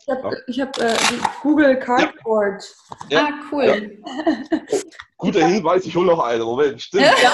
Ich habe hab, äh, Google Cardboard. Ja. Ah, cool. Ja. Guter Hinweis, ich hole noch eine. Moment, stimmt. Ja.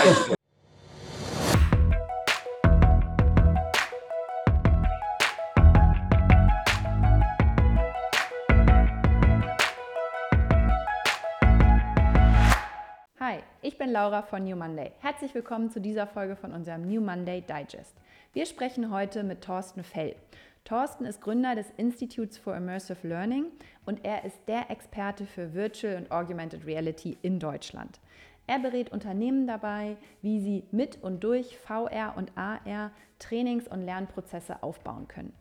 Hi, ich bin Laura von New Monday. Herzlich willkommen zu dieser Folge von unserem New Monday Digest. Wir sprechen heute mit Thorsten Fell. Thorsten ist Gründer des Institutes for Immersive Learning und er ist der Experte für Virtual und Augmented Reality in Deutschland. Er berät Unternehmen dabei, wie sie mit und durch VR und AR Trainings- und Lernprozesse aufbauen können.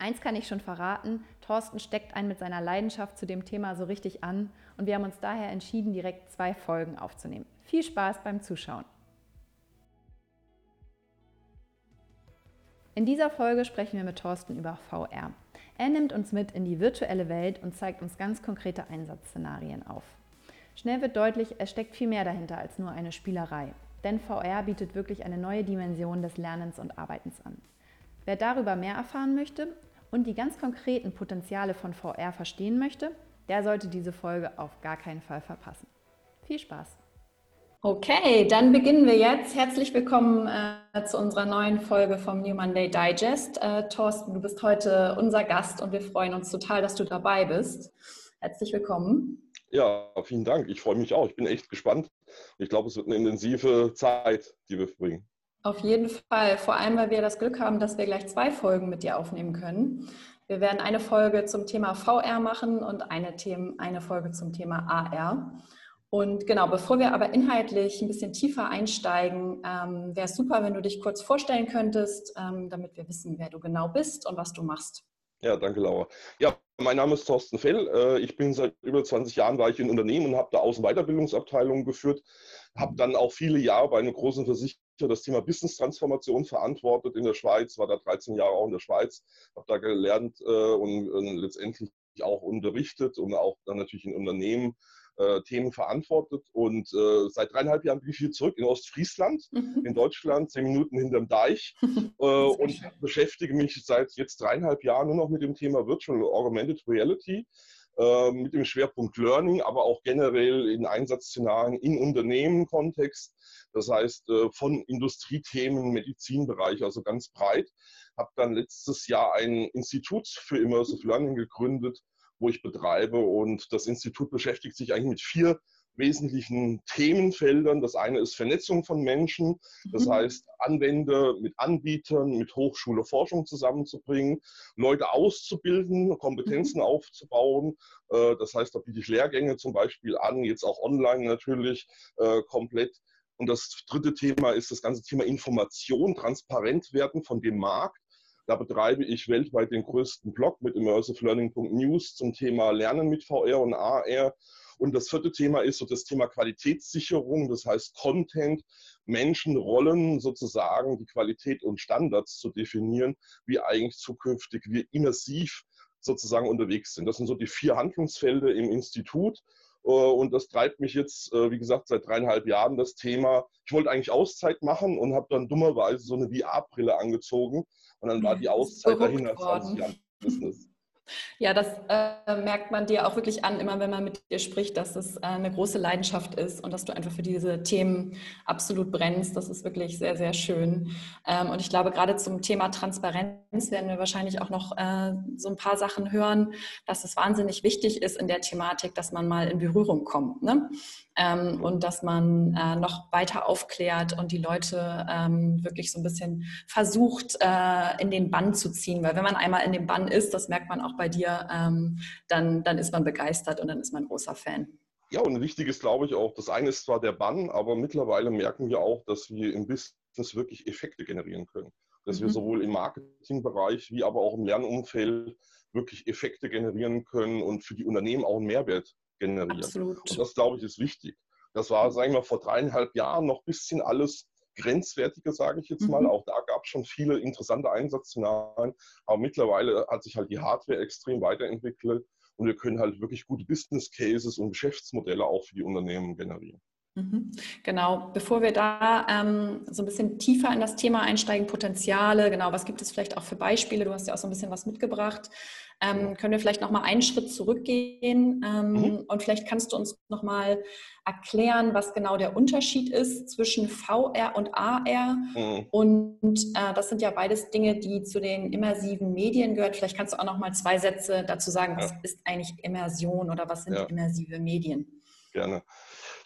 Eins kann ich schon verraten, Thorsten steckt einen mit seiner Leidenschaft zu dem Thema so richtig an und wir haben uns daher entschieden, direkt zwei Folgen aufzunehmen. Viel Spaß beim Zuschauen. In dieser Folge sprechen wir mit Thorsten über VR. Er nimmt uns mit in die virtuelle Welt und zeigt uns ganz konkrete Einsatzszenarien auf. Schnell wird deutlich, es steckt viel mehr dahinter als nur eine Spielerei. Denn VR bietet wirklich eine neue Dimension des Lernens und Arbeitens an. Wer darüber mehr erfahren möchte und die ganz konkreten Potenziale von VR verstehen möchte, der sollte diese Folge auf gar keinen Fall verpassen. Viel Spaß! Okay, dann beginnen wir jetzt. Herzlich willkommen äh, zu unserer neuen Folge vom New Monday Digest. Äh, Thorsten, du bist heute unser Gast und wir freuen uns total, dass du dabei bist. Herzlich willkommen. Ja, vielen Dank. Ich freue mich auch. Ich bin echt gespannt. Ich glaube, es wird eine intensive Zeit, die wir verbringen. Auf jeden Fall. Vor allem, weil wir das Glück haben, dass wir gleich zwei Folgen mit dir aufnehmen können. Wir werden eine Folge zum Thema VR machen und eine, Themen, eine Folge zum Thema AR. Und genau, bevor wir aber inhaltlich ein bisschen tiefer einsteigen, ähm, wäre es super, wenn du dich kurz vorstellen könntest, ähm, damit wir wissen, wer du genau bist und was du machst. Ja, danke, Laura. Ja, mein Name ist Thorsten Fell. Äh, ich bin seit über 20 Jahren war ich in Unternehmen und habe da Außenweiterbildungsabteilungen geführt. Habe dann auch viele Jahre bei einer großen Versicherung das Thema Business-Transformation verantwortet in der Schweiz, war da 13 Jahre auch in der Schweiz, habe da gelernt äh, und, und letztendlich auch unterrichtet und auch dann natürlich in Unternehmen äh, Themen verantwortet. Und äh, seit dreieinhalb Jahren bin ich hier zurück in Ostfriesland, mhm. in Deutschland, zehn Minuten hinterm Deich äh, und schön. beschäftige mich seit jetzt dreieinhalb Jahren nur noch mit dem Thema Virtual Augmented Reality äh, mit dem Schwerpunkt Learning, aber auch generell in Einsatzszenarien in Unternehmen-Kontext. Das heißt, äh, von Industriethemen, Medizinbereich, also ganz breit. Habe dann letztes Jahr ein Institut für Immersive Learning gegründet, wo ich betreibe. Und das Institut beschäftigt sich eigentlich mit vier wesentlichen Themenfeldern. Das eine ist Vernetzung von Menschen, das mhm. heißt Anwender mit Anbietern, mit Hochschule, Forschung zusammenzubringen, Leute auszubilden, Kompetenzen mhm. aufzubauen. Äh, das heißt, da biete ich Lehrgänge zum Beispiel an, jetzt auch online natürlich äh, komplett. Und das dritte Thema ist das ganze Thema Information, transparent werden von dem Markt. Da betreibe ich weltweit den größten Blog mit immersivelearning.news zum Thema Lernen mit VR und AR. Und das vierte Thema ist so das Thema Qualitätssicherung, das heißt Content, Menschen, Rollen sozusagen, die Qualität und Standards zu definieren, wie eigentlich zukünftig wir immersiv sozusagen unterwegs sind. Das sind so die vier Handlungsfelder im Institut. Äh, und das treibt mich jetzt, äh, wie gesagt, seit dreieinhalb Jahren das Thema. Ich wollte eigentlich Auszeit machen und habe dann dummerweise so eine VR-Brille angezogen und dann war die Auszeit dahin nach 20 Jahren Business. Ja, das äh, merkt man dir auch wirklich an, immer wenn man mit dir spricht, dass es äh, eine große Leidenschaft ist und dass du einfach für diese Themen absolut brennst. Das ist wirklich sehr, sehr schön. Ähm, und ich glaube, gerade zum Thema Transparenz werden wir wahrscheinlich auch noch äh, so ein paar Sachen hören, dass es wahnsinnig wichtig ist in der Thematik, dass man mal in Berührung kommt. Ne? Ähm, und dass man äh, noch weiter aufklärt und die Leute ähm, wirklich so ein bisschen versucht, äh, in den Bann zu ziehen. Weil wenn man einmal in dem Bann ist, das merkt man auch bei dir, ähm, dann, dann ist man begeistert und dann ist man großer Fan. Ja, und wichtig ist, glaube ich, auch, das eine ist zwar der Bann, aber mittlerweile merken wir auch, dass wir im Business wirklich Effekte generieren können. Dass mhm. wir sowohl im Marketingbereich wie aber auch im Lernumfeld wirklich Effekte generieren können und für die Unternehmen auch einen Mehrwert generieren. Absolut. Und das, glaube ich, ist wichtig. Das war, sagen wir vor dreieinhalb Jahren noch ein bisschen alles grenzwertiger, sage ich jetzt mal. Mhm. Auch da gab es schon viele interessante Einsatzszenarien. Aber mittlerweile hat sich halt die Hardware extrem weiterentwickelt und wir können halt wirklich gute Business Cases und Geschäftsmodelle auch für die Unternehmen generieren. Mhm. Genau, bevor wir da ähm, so ein bisschen tiefer in das Thema einsteigen, Potenziale, genau, was gibt es vielleicht auch für Beispiele? Du hast ja auch so ein bisschen was mitgebracht. Ähm, können wir vielleicht nochmal einen Schritt zurückgehen ähm, mhm. und vielleicht kannst du uns nochmal erklären, was genau der Unterschied ist zwischen VR und AR. Mhm. Und äh, das sind ja beides Dinge, die zu den immersiven Medien gehört. Vielleicht kannst du auch nochmal zwei Sätze dazu sagen, was ja. ist eigentlich Immersion oder was sind ja. immersive Medien? Gerne.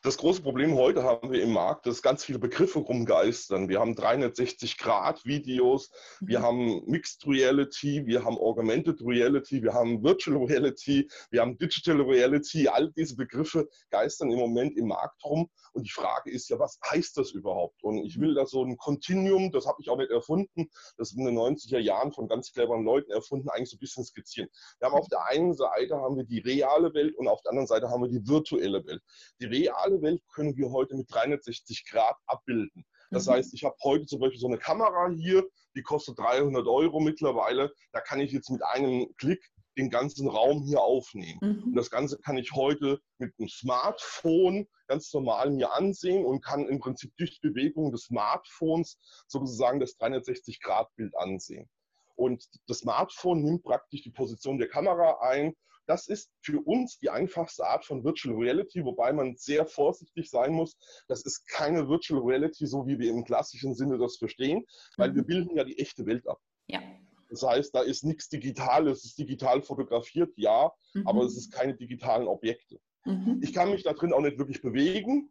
Das große Problem heute haben wir im Markt, dass ganz viele Begriffe rumgeistern. Wir haben 360-Grad-Videos, wir mhm. haben Mixed Reality, wir haben Augmented Reality, wir haben Virtual Reality, wir haben Digital Reality. All diese Begriffe geistern im Moment im Markt rum. Und die Frage ist ja, was heißt das überhaupt? Und ich will da so ein Continuum, das habe ich auch nicht erfunden, das in den 90er Jahren von ganz cleveren Leuten erfunden, eigentlich so ein bisschen skizzieren. Wir haben auf der einen Seite haben wir die reale Welt und auf der anderen Seite haben wir die virtuelle Welt. Die reale reale Welt können wir heute mit 360 Grad abbilden. Das mhm. heißt, ich habe heute zum Beispiel so eine Kamera hier, die kostet 300 Euro mittlerweile. Da kann ich jetzt mit einem Klick den ganzen Raum hier aufnehmen. Mhm. Und das Ganze kann ich heute mit einem Smartphone ganz normal mir ansehen und kann im Prinzip durch die Bewegung des Smartphones sozusagen das 360-Grad-Bild ansehen. Und das Smartphone nimmt praktisch die Position der Kamera ein das ist für uns die einfachste Art von Virtual Reality, wobei man sehr vorsichtig sein muss. Das ist keine Virtual Reality, so wie wir im klassischen Sinne das verstehen, weil mhm. wir bilden ja die echte Welt ab. Ja. Das heißt, da ist nichts Digitales, es ist digital fotografiert, ja, mhm. aber es ist keine digitalen Objekte. Mhm. Ich kann mich da drin auch nicht wirklich bewegen.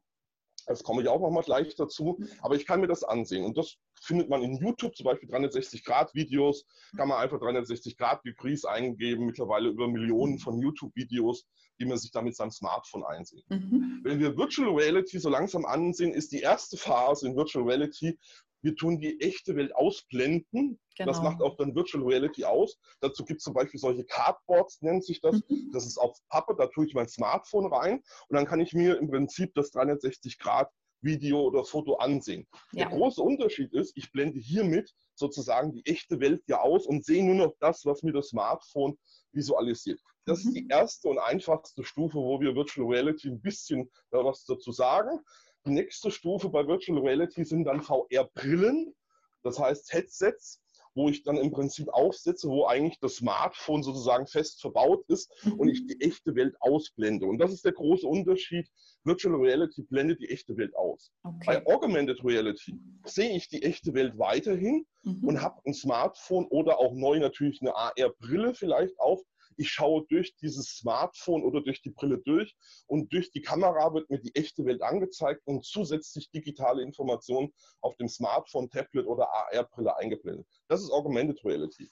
Das komme ich auch noch mal gleich dazu. Aber ich kann mir das ansehen. Und das findet man in YouTube, zum Beispiel 360-Grad-Videos. Kann man einfach 360-Grad-Degrees eingeben. Mittlerweile über Millionen von YouTube-Videos, die man sich da mit seinem Smartphone einsieht. Mhm. Wenn wir Virtual Reality so langsam ansehen, ist die erste Phase in Virtual Reality, wir tun die echte Welt ausblenden. Genau. Das macht auch dann Virtual Reality aus. Dazu gibt es zum Beispiel solche Cardboards, nennt sich das. Mhm. Das ist auf Pappe, da tue ich mein Smartphone rein und dann kann ich mir im Prinzip das 360 Grad Video oder Foto ansehen. Ja. Der große Unterschied ist, ich blende hiermit sozusagen die echte Welt ja aus und sehe nur noch das, was mir das Smartphone visualisiert. Das mhm. ist die erste und einfachste Stufe, wo wir Virtual Reality ein bisschen was dazu sagen. Die nächste Stufe bei Virtual Reality sind dann VR-Brillen, das heißt Headsets, wo ich dann im Prinzip aufsetze, wo eigentlich das Smartphone sozusagen fest verbaut ist mhm. und ich die echte Welt ausblende. Und das ist der große Unterschied. Virtual Reality blendet die echte Welt aus. Okay. Bei Augmented Reality sehe ich die echte Welt weiterhin mhm. und habe ein Smartphone oder auch neu natürlich eine AR-Brille vielleicht auf, ich schaue durch dieses Smartphone oder durch die Brille durch und durch die Kamera wird mir die echte Welt angezeigt und zusätzlich digitale Informationen auf dem Smartphone, Tablet oder AR-Brille eingeblendet. Das ist Augmented Reality.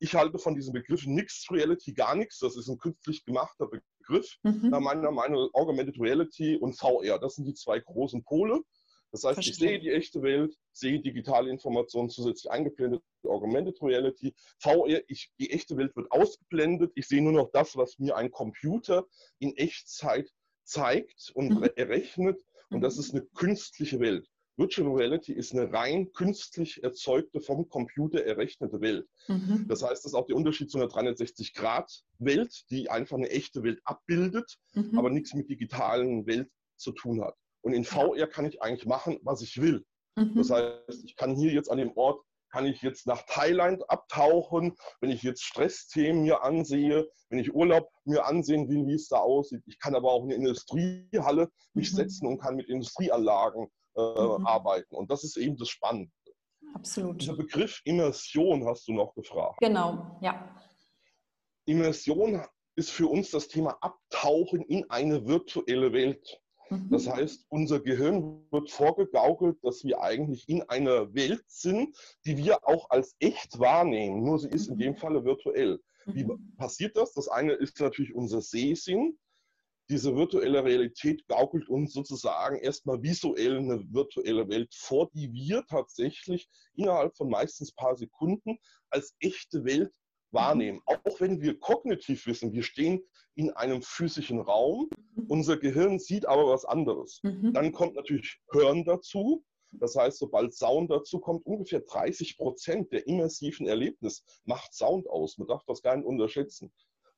Ich halte von diesem Begriff Mixed Reality gar nichts. Das ist ein künstlich gemachter Begriff. Mhm. Meiner Meinung nach Augmented Reality und VR. Das sind die zwei großen Pole. Das heißt, Verstehe. ich sehe die echte Welt, sehe digitale Informationen zusätzlich eingeblendet, Augmented Reality, VR, ich, die echte Welt wird ausgeblendet, ich sehe nur noch das, was mir ein Computer in Echtzeit zeigt und mhm. errechnet und das mhm. ist eine künstliche Welt. Virtual Reality ist eine rein künstlich erzeugte, vom Computer errechnete Welt. Mhm. Das heißt, das ist auch der Unterschied zu einer 360-Grad-Welt, die einfach eine echte Welt abbildet, mhm. aber nichts mit digitalen Welt zu tun hat. Und in VR kann ich eigentlich machen, was ich will. Mhm. Das heißt, ich kann hier jetzt an dem Ort, kann ich jetzt nach Thailand abtauchen, wenn ich jetzt Stressthemen mir ansehe, wenn ich Urlaub mir ansehen will, wie es da aussieht. Ich kann aber auch in eine Industriehalle mich mhm. setzen und kann mit Industrieanlagen äh, mhm. arbeiten. Und das ist eben das Spannende. Absolut. Dieser Begriff Immersion hast du noch gefragt. Genau, ja. Immersion ist für uns das Thema Abtauchen in eine virtuelle Welt. Das mhm. heißt, unser Gehirn wird vorgegaukelt, dass wir eigentlich in einer Welt sind, die wir auch als echt wahrnehmen, nur sie ist in dem mhm. Falle virtuell. Wie mhm. passiert das? Das eine ist natürlich unser Sehsinn. Diese virtuelle Realität gaukelt uns sozusagen erstmal visuell eine virtuelle Welt vor, die wir tatsächlich innerhalb von meistens ein paar Sekunden als echte Welt wahrnehmen. Auch wenn wir kognitiv wissen, wir stehen in einem physischen Raum, mhm. unser Gehirn sieht aber was anderes. Mhm. Dann kommt natürlich Hören dazu. Das heißt, sobald Sound dazu kommt, ungefähr 30 Prozent der immersiven Erlebnis macht Sound aus. Man darf das gar nicht unterschätzen.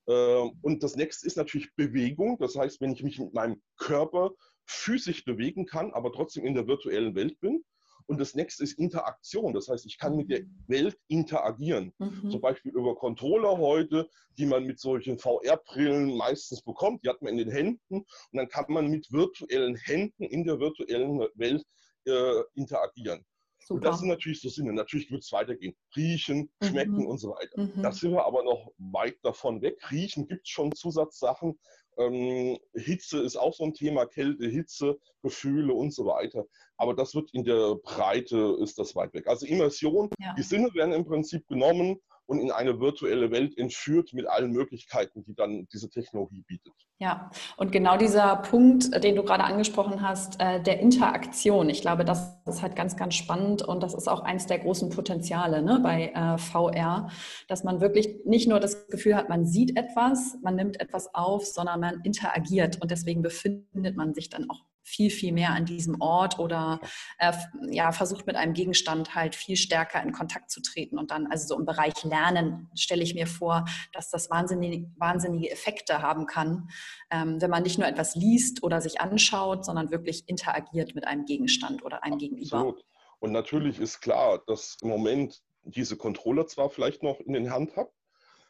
Ähm, und das nächste ist natürlich Bewegung. Das heißt, wenn ich mich mit meinem Körper physisch bewegen kann, aber trotzdem in der virtuellen Welt bin. Und das nächste ist Interaktion. Das heißt, ich kann mit der Welt interagieren. Mhm. Zum Beispiel über Controller heute, die man mit solchen VR-Brillen meistens bekommt. Die hat man in den Händen. Und dann kann man mit virtuellen Händen in der virtuellen Welt äh, interagieren. Super. Und das sind natürlich so Sinne. Natürlich wird es weitergehen. Riechen, schmecken mhm. und so weiter. Mhm. Da sind wir aber noch weit davon weg. Riechen gibt es schon Zusatzsachen. Ähm, Hitze ist auch so ein Thema, Kälte, Hitze, Gefühle und so weiter. Aber das wird in der Breite, ist das weit weg. Also Immersion, ja. die Sinne werden im Prinzip genommen und in eine virtuelle Welt entführt mit allen Möglichkeiten, die dann diese Technologie bietet. Ja, und genau dieser Punkt, den du gerade angesprochen hast, äh, der Interaktion, ich glaube, das ist halt ganz, ganz spannend und das ist auch eines der großen Potenziale ne, bei äh, VR, dass man wirklich nicht nur das Gefühl hat, man sieht etwas, man nimmt etwas auf, sondern man interagiert und deswegen befindet man sich dann auch viel, viel mehr an diesem Ort oder äh, ja, versucht mit einem Gegenstand halt viel stärker in Kontakt zu treten. Und dann, also so im Bereich Lernen, stelle ich mir vor, dass das wahnsinnige, wahnsinnige Effekte haben kann, ähm, wenn man nicht nur etwas liest oder sich anschaut, sondern wirklich interagiert mit einem Gegenstand oder einem Absolut. Gegenüber. Und natürlich ist klar, dass im Moment diese Controller zwar vielleicht noch in den Hand habe,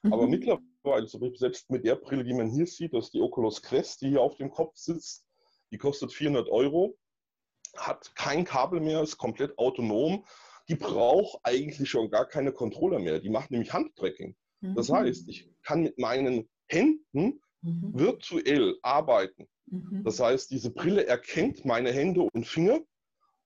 mhm. aber mittlerweile, selbst mit der Brille, die man hier sieht, das ist die Oculus Quest, die hier auf dem Kopf sitzt, die kostet 400 Euro, hat kein Kabel mehr, ist komplett autonom. Die braucht eigentlich schon gar keine Controller mehr. Die macht nämlich Handtracking. Mhm. Das heißt, ich kann mit meinen Händen mhm. virtuell arbeiten. Mhm. Das heißt, diese Brille erkennt meine Hände und Finger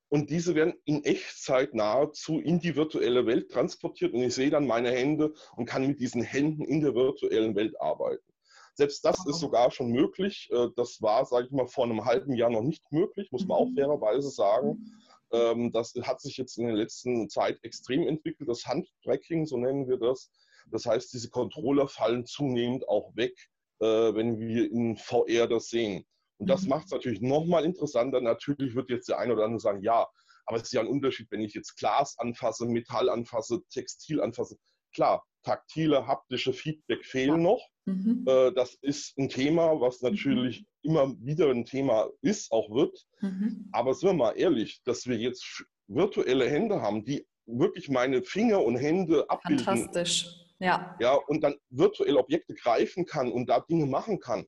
und diese werden in Echtzeit nahezu in die virtuelle Welt transportiert und ich sehe dann meine Hände und kann mit diesen Händen in der virtuellen Welt arbeiten. Selbst das ist sogar schon möglich. Äh, das war, sage ich mal, vor einem halben Jahr noch nicht möglich, muss man auch mhm. fairerweise sagen. Ähm, das hat sich jetzt in der letzten Zeit extrem entwickelt, das Handtracking, so nennen wir das. Das heißt, diese Controller fallen zunehmend auch weg, äh, wenn wir in VR das sehen. Und das mhm. macht es natürlich nochmal interessanter. Natürlich wird jetzt der eine oder andere sagen, ja, aber es ist ja ein Unterschied, wenn ich jetzt Glas anfasse, Metall anfasse, Textil anfasse. Klar, taktile, haptische Feedback fehlen noch. Mhm. Äh, das ist ein Thema, was mhm. natürlich immer wieder ein Thema ist, auch wird. Mhm. Aber sind wir mal ehrlich, dass wir jetzt virtuelle Hände haben, die wirklich meine Finger und Hände abbilden. Fantastisch, ja. Ja, und dann virtuell Objekte greifen kann und da Dinge machen kann.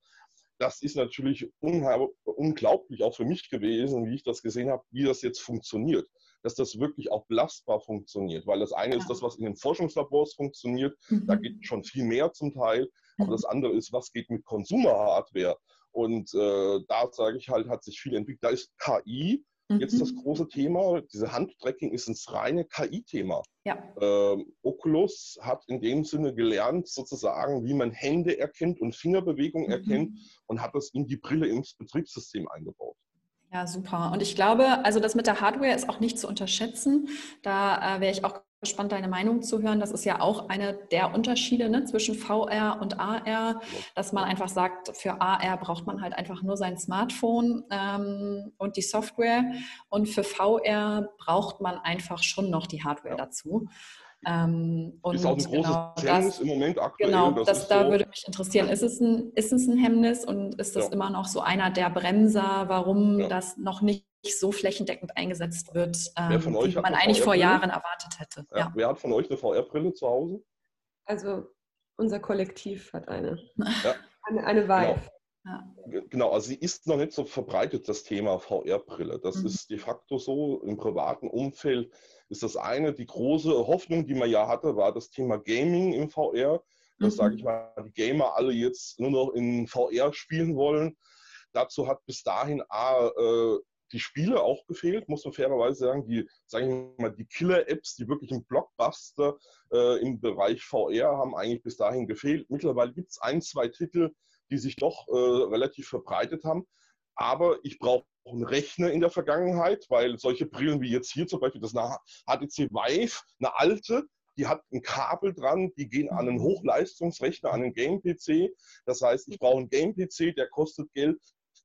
Das ist natürlich unglaublich auch für mich gewesen, wie ich das gesehen habe, wie das jetzt funktioniert dass das wirklich auch belastbar funktioniert. Weil das eine ja. ist das, was in den Forschungslabors funktioniert. Mhm. Da geht schon viel mehr zum Teil. Aber das andere ist, was geht mit Consumer-Hardware? Und äh, da sage ich halt, hat sich viel entwickelt. Da ist KI jetzt das mhm. große Thema. Diese Handtracking ist ein reine KI-Thema. Ja. Ähm, Oculus hat in dem Sinne gelernt, sozusagen, wie man Hände erkennt und Fingerbewegungen mhm. erkennt und hat das in die Brille ins Betriebssystem eingebaut. Ja, super. Und ich glaube, also das mit der Hardware ist auch nicht zu unterschätzen. Da äh, wäre ich auch gespannt, deine Meinung zu hören. Das ist ja auch einer der Unterschiede ne, zwischen VR und AR, dass man einfach sagt, für AR braucht man halt einfach nur sein Smartphone ähm, und die Software. Und für VR braucht man einfach schon noch die Hardware ja. dazu. Ähm, und ist auch ein großes genau, Hemmnis das, im Moment aktuell. Genau, das, das da so. würde mich interessieren. Ist es, ein, ist es ein Hemmnis und ist das ja. immer noch so einer der Bremser, warum ja. das noch nicht so flächendeckend eingesetzt wird, ähm, wie man eigentlich vor Jahren erwartet hätte? Ja. Wer hat von euch eine VR-Brille zu Hause? Also unser Kollektiv hat eine. Eine, eine Vive. Genau. Ja. Genau, also sie ist noch nicht so verbreitet, das Thema VR-Brille. Das mhm. ist de facto so im privaten Umfeld ist das eine. Die große Hoffnung, die man ja hatte, war das Thema Gaming im VR. Dass, mhm. sage ich mal, die Gamer alle jetzt nur noch in VR spielen wollen. Dazu hat bis dahin A, äh, die Spiele auch gefehlt, muss man fairerweise sagen. Die, sagen mal, die Killer-Apps, die wirklich ein Blockbuster äh, im Bereich VR haben eigentlich bis dahin gefehlt. Mittlerweile gibt es ein, zwei Titel, die sich doch äh, relativ verbreitet haben. Aber ich brauche einen Rechner in der Vergangenheit, weil solche Brillen wie jetzt hier zum Beispiel, das ist eine HTC Vive, eine alte, die hat ein Kabel dran, die gehen an einen mhm. Hochleistungsrechner, an einen Game-PC. Das heißt, ich brauche einen Game-PC, der kostet Geld.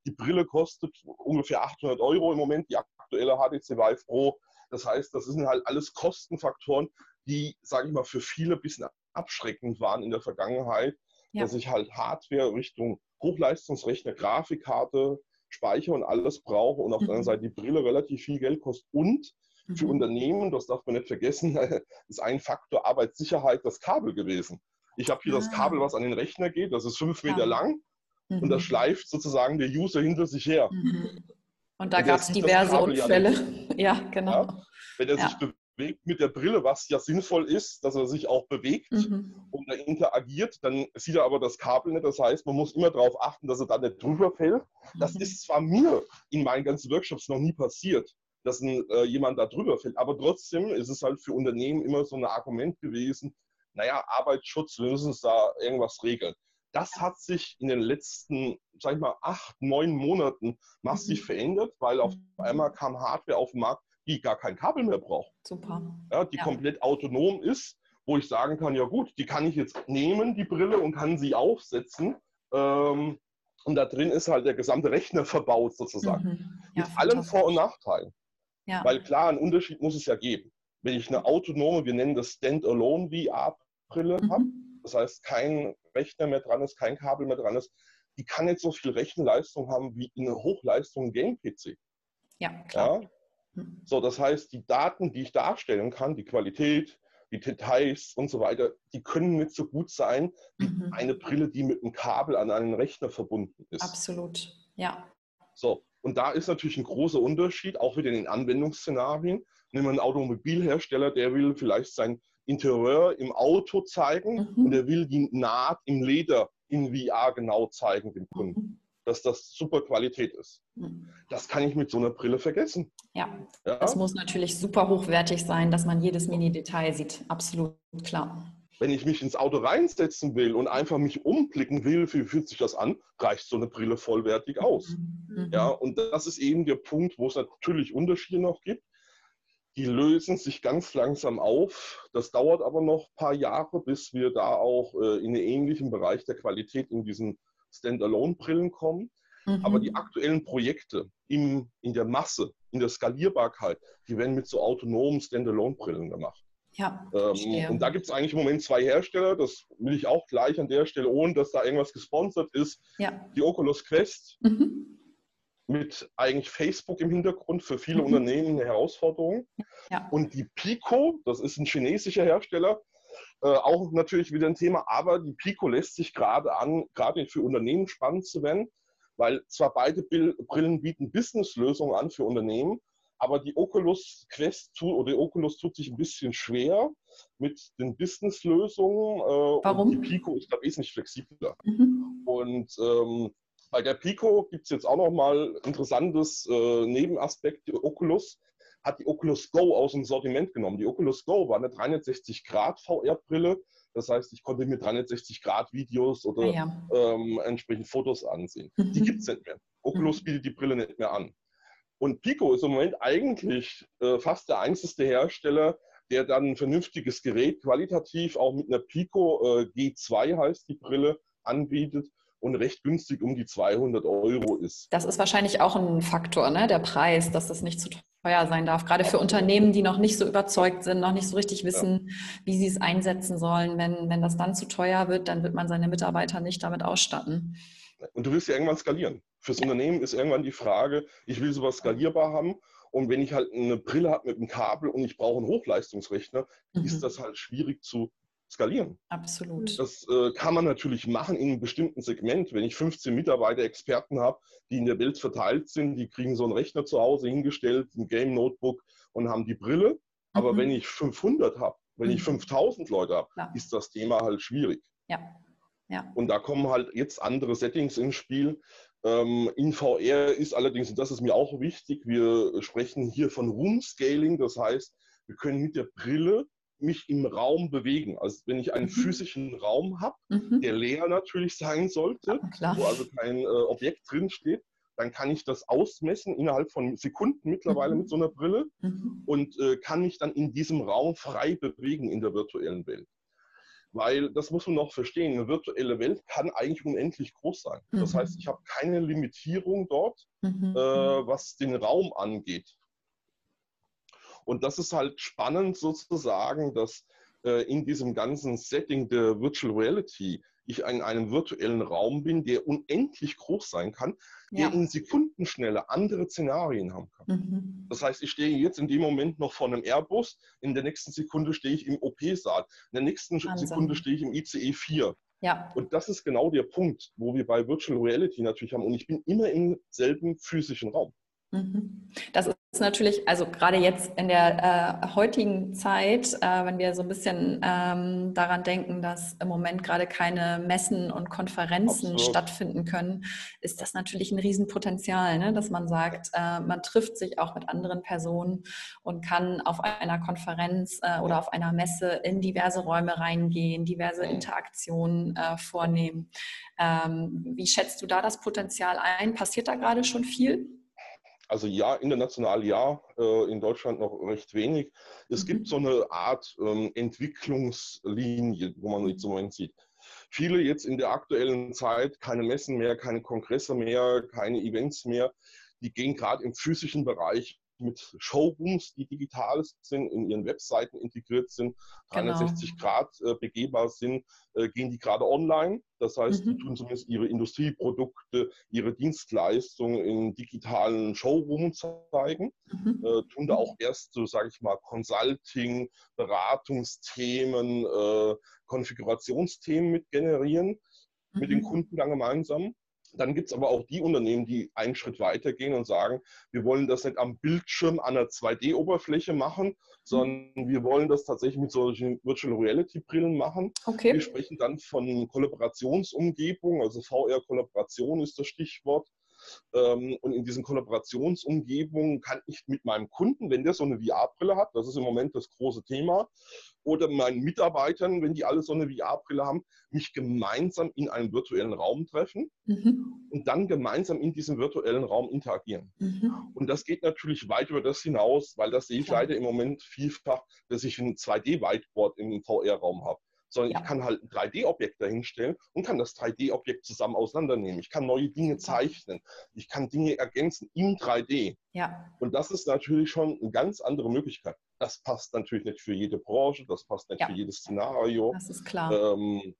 Die Brille kostet ungefähr 800 Euro im Moment, die aktuelle HTC Vive Pro. Das heißt, das sind halt alles Kostenfaktoren, die, sage ich mal, für viele ein bisschen abschreckend waren in der Vergangenheit ja. dass ich halt Hardware Richtung Hochleistungsrechner, Grafikkarte, Speicher und alles brauche und auf mhm. der anderen mhm. Seite die Brille relativ viel Geld kostet und für mhm. Unternehmen, das darf man nicht vergessen, ist ein Faktor Arbeitssicherheit das Kabel gewesen. Ich habe hier ah. das Kabel, was an den Rechner geht, das ist fünf Meter ja. lang mhm. und das schleift sozusagen der User hinter sich her. Mhm. Und da gab es diverse Unfälle. Ja, ja genau. Ja, wenn er sich bewegt mit der Brille, was ja sinnvoll ist, dass er sich auch bewegt mhm. und er interagiert, dann sieht er aber das Kabel nicht. Das heißt, man muss immer darauf achten, dass er da nicht drüber fällt. Das mhm. ist zwar mir in meinen ganzen Workshops noch nie passiert, dass ein, äh, jemand da drüber fällt, aber trotzdem ist es halt für Unternehmen immer so ein Argument gewesen, naja, Arbeitsschutz, wir müssen es da irgendwas regeln. Das hat sich in den letzten, sag ich mal, acht, neun Monaten massiv mhm. verändert, weil auf mhm. einmal kam Hardware auf den Markt, die gar kein Kabel mehr braucht. Super. Ja, die ja. komplett autonom ist, wo ich sagen kann, ja gut, die kann ich jetzt nehmen, die Brille, und kann sie aufsetzen. Ähm, und da drin ist halt der gesamte Rechner verbaut sozusagen. Mhm. Ja, Mit allen Vor- und Nachteilen. Ja. Weil klar, einen Unterschied muss es ja geben. Wenn ich eine autonome, wir nennen das Standalone VR-Brille mhm. habe, das heißt kein Rechner mehr dran ist, kein Kabel mehr dran ist, die kann nicht so viel Rechenleistung haben wie eine Hochleistung Game-PC. Ja, klar. Ja? So, das heißt, die Daten, die ich darstellen kann, die Qualität, die Details und so weiter, die können nicht so gut sein wie mhm. eine Brille, die mit einem Kabel an einen Rechner verbunden ist. Absolut, ja. So, und da ist natürlich ein großer Unterschied, auch wieder in den Anwendungsszenarien. Nehmen wir einen Automobilhersteller, der will vielleicht sein Interieur im Auto zeigen mhm. und er will die Naht im Leder in VR genau zeigen dem Kunden. Mhm dass das super Qualität ist. Hm. Das kann ich mit so einer Brille vergessen. Ja, ja, das muss natürlich super hochwertig sein, dass man jedes Mini-Detail sieht. Absolut klar. Wenn ich mich ins Auto reinsetzen will und einfach mich umblicken will, wie fühlt sich das an, reicht so eine Brille vollwertig aus. Mhm. Ja, und das ist eben der Punkt, wo es natürlich Unterschiede noch gibt. Die lösen sich ganz langsam auf. Das dauert aber noch ein paar Jahre, bis wir da auch äh, in einen ähnlichen Bereich der Qualität in diesen Standalone-Brillen kommen. Mhm. Aber die aktuellen Projekte im, in der Masse, in der Skalierbarkeit, die werden mit so autonomen Standalone-Brillen gemacht. Ja, ähm, und da gibt es eigentlich im Moment zwei Hersteller, das will ich auch gleich an der Stelle, ohne dass da irgendwas gesponsert ist. Ja. Die Oculus Quest mhm. Mit eigentlich Facebook im Hintergrund für viele mhm. Unternehmen eine Herausforderung. Ja. Und die Pico, das ist ein chinesischer Hersteller, äh, auch natürlich wieder ein Thema, aber die Pico lässt sich gerade an, gerade für Unternehmen spannend zu werden, weil zwar beide Brillen bieten Businesslösungen an für Unternehmen, aber die Oculus Quest tut, oder die Oculus tut sich ein bisschen schwer mit den Businesslösungen. Äh, Warum? die Pico ist da wesentlich flexibler. Mhm. Und ähm, bei der Pico gibt es jetzt auch nochmal interessantes äh, Nebenaspekt, die Oculus hat die Oculus Go aus dem Sortiment genommen. Die Oculus Go war eine 360-Grad-VR-Brille. Das heißt, ich konnte mir 360-Grad-Videos oder ah, ja. ähm, entsprechend Fotos ansehen. Mhm. Die gibt es nicht mehr. Oculus mhm. bietet die Brille nicht mehr an. Und Pico ist im Moment eigentlich äh, fast der einzige Hersteller, der dann ein vernünftiges Gerät qualitativ auch mit einer Pico äh, G2 heißt die Brille anbietet und recht günstig um die 200 Euro ist. Das ist wahrscheinlich auch ein Faktor, ne? der Preis, dass das nicht zu teuer sein darf. Gerade für Unternehmen, die noch nicht so überzeugt sind, noch nicht so richtig wissen, ja. wie sie es einsetzen sollen. Wenn, wenn das dann zu teuer wird, dann wird man seine Mitarbeiter nicht damit ausstatten. Und du willst ja irgendwann skalieren. Fürs. Unternehmen ist irgendwann die Frage, ich will sowas skalierbar haben. Und wenn ich halt eine Brille habe mit einem Kabel und ich brauche einen Hochleistungsrechner, mhm. ist das halt schwierig zu skalieren. Absolut. Das äh, kann man natürlich machen in einem bestimmten Segment. Wenn ich 15 Mitarbeiter, Experten habe, die in der Welt verteilt sind, die kriegen so einen Rechner zu Hause hingestellt, ein Game Notebook und haben die Brille. Aber mhm. wenn ich 500 habe, wenn mhm. ich 5000 Leute habe, ja. ist das Thema halt schwierig. Ja. ja. Und da kommen halt jetzt andere Settings ins Spiel. Ähm, in VR ist allerdings, und das ist mir auch wichtig, wir sprechen hier von Room Scaling. Das heißt, wir können mit der Brille mich im Raum bewegen. Also wenn ich einen mhm. physischen Raum habe, mhm. der leer natürlich sein sollte, ja, wo also kein äh, Objekt drin steht, dann kann ich das ausmessen innerhalb von Sekunden mittlerweile mhm. mit so einer Brille mhm. und äh, kann mich dann in diesem Raum frei bewegen in der virtuellen Welt. Weil, das muss man noch verstehen, eine virtuelle Welt kann eigentlich unendlich groß sein. Das heißt, mhm. ich habe keine Limitierung dort, mhm. äh, was den Raum angeht. Und das ist halt spannend sozusagen, dass äh, in diesem ganzen Setting der Virtual Reality ich in einem virtuellen Raum bin, der unendlich groß sein kann, der ja. in Sekundenschnelle andere Szenarien haben kann. Mhm. Das heißt, ich stehe jetzt in dem Moment noch vor einem Airbus, in der nächsten Sekunde stehe ich im OP-Saal, in der nächsten Wahnsinn. Sekunde stehe ich im ICE 4. Ja. Und das ist genau der Punkt, wo wir bei Virtual Reality natürlich haben. Und ich bin immer im selben physischen Raum. Mhm. Das ist natürlich, also gerade jetzt in der äh, heutigen Zeit, äh, wenn wir so ein bisschen ähm, daran denken, dass im Moment gerade keine Messen und Konferenzen Absolut. stattfinden können, ist das natürlich ein Riesenpotenzial, ne? dass man sagt, äh, man trifft sich auch mit anderen Personen und kann auf einer Konferenz äh, oder auf einer Messe in diverse Räume reingehen, diverse Interaktionen äh, vornehmen. Ähm, wie schätzt du da das Potenzial ein? Passiert da gerade schon viel? Also ja, international ja, äh, in Deutschland noch recht wenig. Es mhm. gibt so eine Art ähm, Entwicklungslinie, wo man jetzt im Moment sieht. Viele jetzt in der aktuellen Zeit, keine Messen mehr, keine Kongresse mehr, keine Events mehr, die gehen gerade im physischen Bereich mit Showrooms, die digital sind, in ihren Webseiten integriert sind, 360 genau. Grad äh, begehbar sind, äh, gehen die gerade online. Das heißt, mhm. die tun zumindest ihre Industrieprodukte, ihre Dienstleistungen in digitalen Showrooms zeigen, mhm. äh, tun da auch erst so, sage ich mal, Consulting, Beratungsthemen, äh, Konfigurationsthemen mit generieren, mhm. mit den mhm. Kunden dann gemeinsam. Dann gibt es aber auch die Unternehmen, die einen Schritt weiter gehen und sagen, wir wollen das nicht am Bildschirm an einer 2D-Oberfläche machen, sondern wir wollen das tatsächlich mit solchen Virtual Reality-Brillen machen. Okay. Wir sprechen dann von Kollaborationsumgebung, also VR-Kollaboration ist das Stichwort. Ähm, und in diesen Kollaborationsumgebungen kann ich mit meinem Kunden, wenn der so eine VR-Brille hat, das ist im Moment das große Thema, oder meinen Mitarbeitern, wenn die alle so eine VR-Brille haben, mich gemeinsam in einem virtuellen Raum treffen mhm. und dann gemeinsam in diesem virtuellen Raum interagieren. Mhm. Und das geht natürlich weit über das hinaus, weil das sehe ich Klar. leider im Moment vielfach, dass ich ein 2D-Whiteboard im VR-Raum habe sondern ja. ich kann halt ein 3D-Objekt dahinstellen und kann das 3D-Objekt zusammen auseinandernehmen. Ich kann neue Dinge zeichnen. Ich kann Dinge ergänzen in 3D. Ja. Und das ist natürlich schon eine ganz andere Möglichkeit. Das passt natürlich nicht für jede Branche, das passt nicht ja. für jedes Szenario. Das ist klar. Ähm,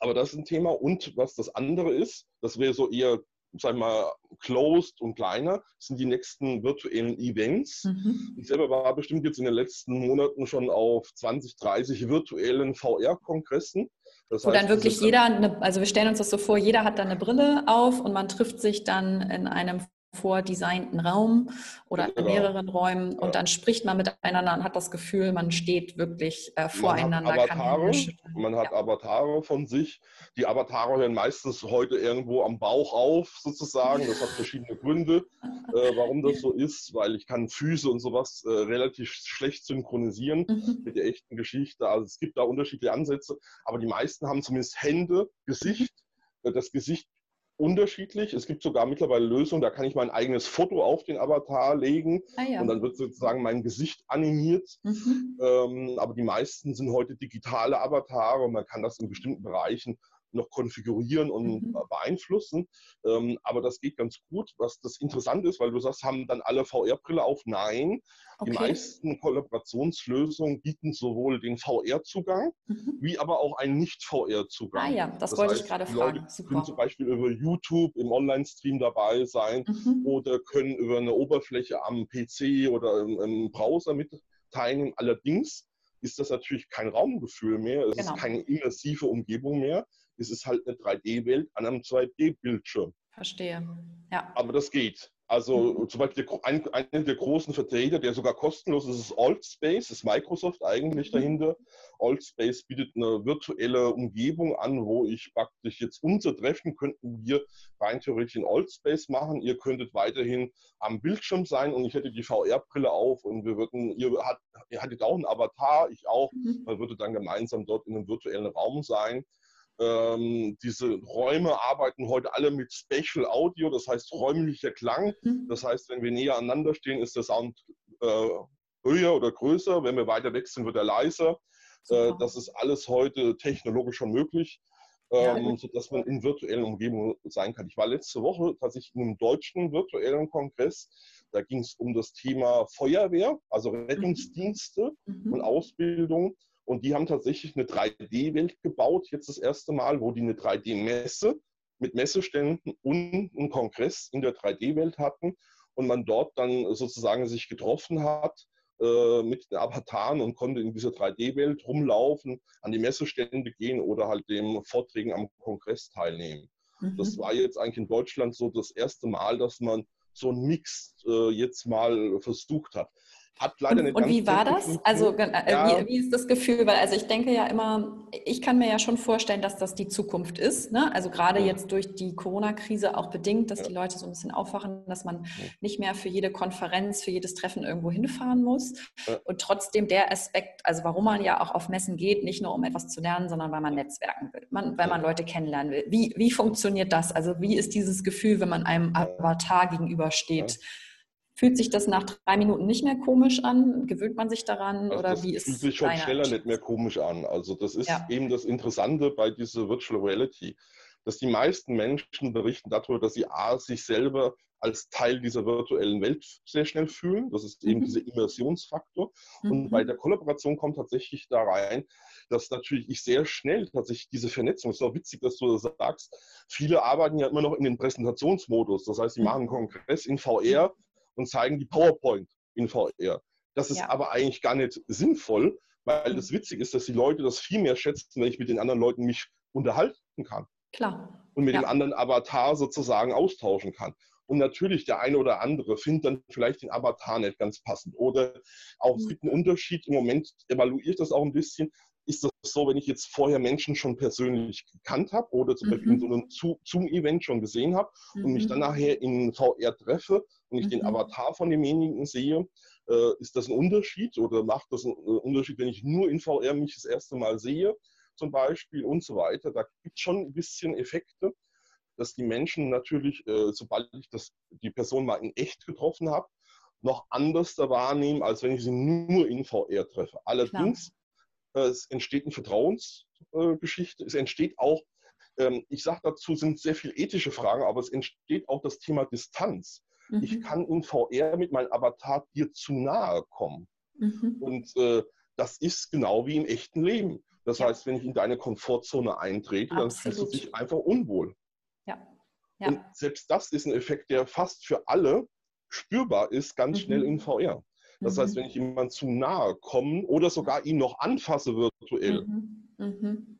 aber das ist ein Thema. Und was das andere ist, das wäre so eher sag mal, closed und kleiner, sind die nächsten virtuellen Events. Mhm. Ich selber war bestimmt jetzt in den letzten Monaten schon auf 20, 30 virtuellen VR-Kongressen. Das Wo heißt, dann wirklich jeder, eine, also wir stellen uns das so vor, jeder hat dann eine Brille auf und man trifft sich dann in einem vordesignten Raum oder in genau. mehreren Räumen und ja. dann spricht man miteinander und hat das Gefühl, man steht wirklich äh, voreinander. Man hat, Avatare, man hat ja. Avatare von sich. Die Avatare hören meistens heute irgendwo am Bauch auf, sozusagen. Das hat verschiedene Gründe, äh, warum das so ist, weil ich kann Füße und sowas äh, relativ schlecht synchronisieren mhm. mit der echten Geschichte. Also es gibt da unterschiedliche Ansätze, aber die meisten haben zumindest Hände, Gesicht. Mhm. Das Gesicht unterschiedlich. Es gibt sogar mittlerweile Lösungen, da kann ich mein eigenes Foto auf den Avatar legen ah, ja. und dann wird sozusagen mein Gesicht animiert. Mhm. Ähm, aber die meisten sind heute digitale Avatare und man kann das in bestimmten Bereichen noch konfigurieren und mhm. beeinflussen. Ähm, aber das geht ganz gut. Was das interessant ist, weil du sagst, haben dann alle VR-Brille auf? Nein. Okay. Die meisten Kollaborationslösungen bieten sowohl den VR-Zugang mhm. wie aber auch einen Nicht-VR-Zugang. Ah ja, das, das wollte heißt, ich gerade fragen. Leute Super. können zum Beispiel über YouTube im Online-Stream dabei sein mhm. oder können über eine Oberfläche am PC oder im, im Browser mit teilnehmen. Allerdings ist das natürlich kein Raumgefühl mehr, es genau. ist keine immersive Umgebung mehr, es ist halt eine 3D-Welt an einem 2D-Bildschirm. Verstehe. Ja. Aber das geht. Also mhm. zum Beispiel ein, einer der großen Vertreter, der sogar kostenlos ist, ist Altspace, ist Microsoft eigentlich mhm. dahinter. Altspace bietet eine virtuelle Umgebung an, wo ich praktisch jetzt unser Treffen könnten wir rein theoretisch in Altspace machen. Ihr könntet weiterhin am Bildschirm sein und ich hätte die VR-Brille auf und wir würden, ihr, hat, ihr hattet auch einen Avatar, ich auch. Mhm. Man würde dann gemeinsam dort in einem virtuellen Raum sein. Ähm, diese Räume arbeiten heute alle mit Spatial Audio, das heißt räumlicher Klang. Mhm. Das heißt, wenn wir näher aneinander stehen, ist der Sound äh, höher oder größer. Wenn wir weiter weg sind, wird er leiser. Äh, das ist alles heute technologisch schon möglich, ähm, ja. sodass man in virtuellen Umgebungen sein kann. Ich war letzte Woche tatsächlich in einem deutschen virtuellen Kongress. Da ging es um das Thema Feuerwehr, also Rettungsdienste mhm. und Ausbildung. Und die haben tatsächlich eine 3D-Welt gebaut, jetzt das erste Mal, wo die eine 3D-Messe mit Messeständen und einen Kongress in der 3D-Welt hatten und man dort dann sozusagen sich getroffen hat äh, mit den Avataren und konnte in dieser 3D-Welt rumlaufen, an die Messestände gehen oder halt dem Vorträgen am Kongress teilnehmen. Mhm. Das war jetzt eigentlich in Deutschland so das erste Mal, dass man so einen Mix äh, jetzt mal versucht hat. Hat leider und, nicht und wie war das? Also äh, ja. wie, wie, ist das Gefühl? Weil also ich denke ja immer, ich kann mir ja schon vorstellen, dass das die Zukunft ist. Ne? Also gerade ja. jetzt durch die Corona-Krise auch bedingt, dass ja. die Leute so ein bisschen aufwachen, dass man nicht mehr für jede Konferenz, für jedes Treffen irgendwo hinfahren muss. Und trotzdem der Aspekt, also warum man ja auch auf Messen geht, nicht nur um etwas zu lernen, sondern weil man netzwerken will, man, weil man Leute kennenlernen will. Wie, wie funktioniert das? Also wie ist dieses Gefühl, wenn man einem Avatar gegenübersteht? Fühlt sich das nach drei Minuten nicht mehr komisch an? Gewöhnt man sich daran? Also oder wie ist fühlt sich schon schneller nicht mehr komisch an. Also das ist ja. eben das Interessante bei dieser Virtual Reality, dass die meisten Menschen berichten darüber, dass sie A, sich selber als Teil dieser virtuellen Welt sehr schnell fühlen. Das ist eben mhm. dieser Immersionsfaktor. Mhm. Und bei der Kollaboration kommt tatsächlich da rein, dass natürlich ich sehr schnell tatsächlich diese Vernetzung, es ist auch witzig, dass du das sagst, viele arbeiten ja immer noch in den Präsentationsmodus. Das heißt, sie mhm. machen einen Kongress in VR, und zeigen die PowerPoint in VR. Das ist ja. aber eigentlich gar nicht sinnvoll, weil das witzig ist, dass die Leute das viel mehr schätzen, wenn ich mit den anderen Leuten mich unterhalten kann. Klar. Und mit ja. dem anderen Avatar sozusagen austauschen kann. Und natürlich, der eine oder andere findet dann vielleicht den Avatar nicht ganz passend. Oder auch es mhm. gibt einen Unterschied. Im Moment evaluiere ich das auch ein bisschen ist das so, wenn ich jetzt vorher Menschen schon persönlich gekannt habe oder zum mhm. Beispiel in so einem Zoom-Event schon gesehen habe mhm. und mich dann mhm. nachher in VR treffe und ich mhm. den Avatar von demjenigen sehe, äh, ist das ein Unterschied oder macht das einen Unterschied, wenn ich nur in VR mich das erste Mal sehe, zum Beispiel und so weiter. Da gibt es schon ein bisschen Effekte, dass die Menschen natürlich, äh, sobald ich das, die Person mal in echt getroffen habe, noch anders da wahrnehmen, als wenn ich sie nur in VR treffe. Allerdings Klar es entsteht eine Vertrauensgeschichte. Es entsteht auch, ähm, ich sage dazu, sind sehr viele ethische Fragen, aber es entsteht auch das Thema Distanz. Mhm. Ich kann in VR mit meinem Avatar dir zu nahe kommen. Mhm. Und äh, das ist genau wie im echten Leben. Das ja. heißt, wenn ich in deine Komfortzone eintrete, dann fühlst du dich einfach unwohl. Ja. ja. Und selbst das ist ein Effekt, der fast für alle spürbar ist, ganz mhm. schnell in VR. Das mhm. heißt, wenn ich jemand zu nahe komme oder sogar ihn noch anfasse virtuell, mhm. Mhm.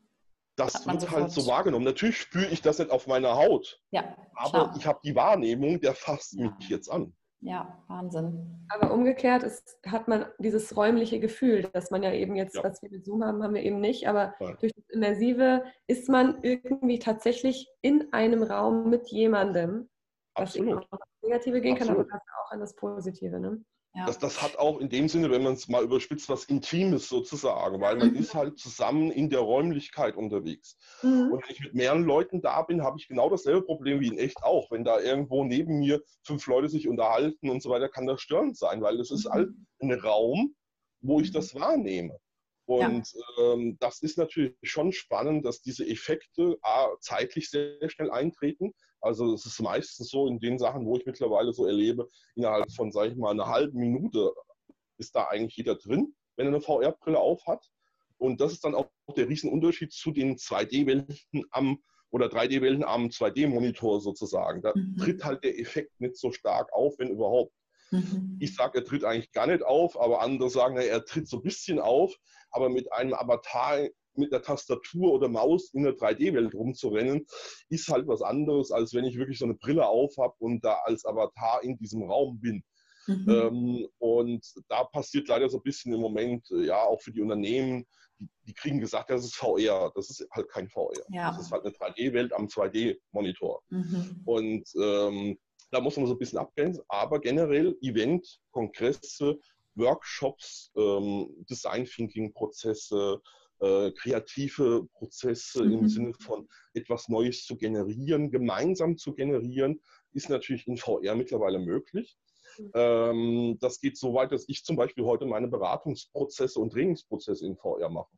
das wird halt so wahrgenommen. Natürlich spüre ich das nicht auf meiner Haut, ja, aber klar. ich habe die Wahrnehmung, der fasst mich jetzt an. Ja, Wahnsinn. Aber umgekehrt ist, hat man dieses räumliche Gefühl, dass man ja eben jetzt, ja. was wir mit Zoom haben, haben wir eben nicht. Aber ja. durch das Immersive ist man irgendwie tatsächlich in einem Raum mit jemandem, was Absolut. eben auch das Negative gehen Absolut. kann, aber auch an das Positive. Ne? Ja. Das, das hat auch in dem Sinne, wenn man es mal überspitzt, was Intimes sozusagen, weil man mhm. ist halt zusammen in der Räumlichkeit unterwegs. Mhm. Und wenn ich mit mehreren Leuten da bin, habe ich genau dasselbe Problem wie in echt auch. Wenn da irgendwo neben mir fünf Leute sich unterhalten und so weiter, kann das störend sein, weil es ist halt mhm. ein Raum, wo ich das wahrnehme. Und ja. ähm, das ist natürlich schon spannend, dass diese Effekte A, zeitlich sehr schnell eintreten, also es ist meistens so in den Sachen, wo ich mittlerweile so erlebe, innerhalb von, sage ich mal, einer halben Minute ist da eigentlich jeder drin, wenn er eine VR-Brille auf hat. Und das ist dann auch der Riesenunterschied zu den 2D-Welten am oder 3D-Welten am 2D-Monitor sozusagen. Da mhm. tritt halt der Effekt nicht so stark auf, wenn überhaupt. Mhm. Ich sage, er tritt eigentlich gar nicht auf, aber andere sagen, er tritt so ein bisschen auf, aber mit einem Avatar mit der Tastatur oder Maus in der 3D-Welt rumzurennen, ist halt was anderes, als wenn ich wirklich so eine Brille auf habe und da als Avatar in diesem Raum bin. Mhm. Ähm, und da passiert leider so ein bisschen im Moment, äh, ja, auch für die Unternehmen, die, die, kriegen gesagt, das ist VR. Das ist halt kein VR. Ja. Das ist halt eine 3D-Welt am 2D-Monitor. Mhm. Und ähm, da muss man so ein bisschen abgrenzen. Aber generell Event, Kongresse, Workshops, ähm, Design Thinking Prozesse, äh, kreative Prozesse mhm. im Sinne von etwas Neues zu generieren, gemeinsam zu generieren, ist natürlich in VR mittlerweile möglich. Mhm. Ähm, das geht so weit, dass ich zum Beispiel heute meine Beratungsprozesse und Trainingsprozesse in VR mache.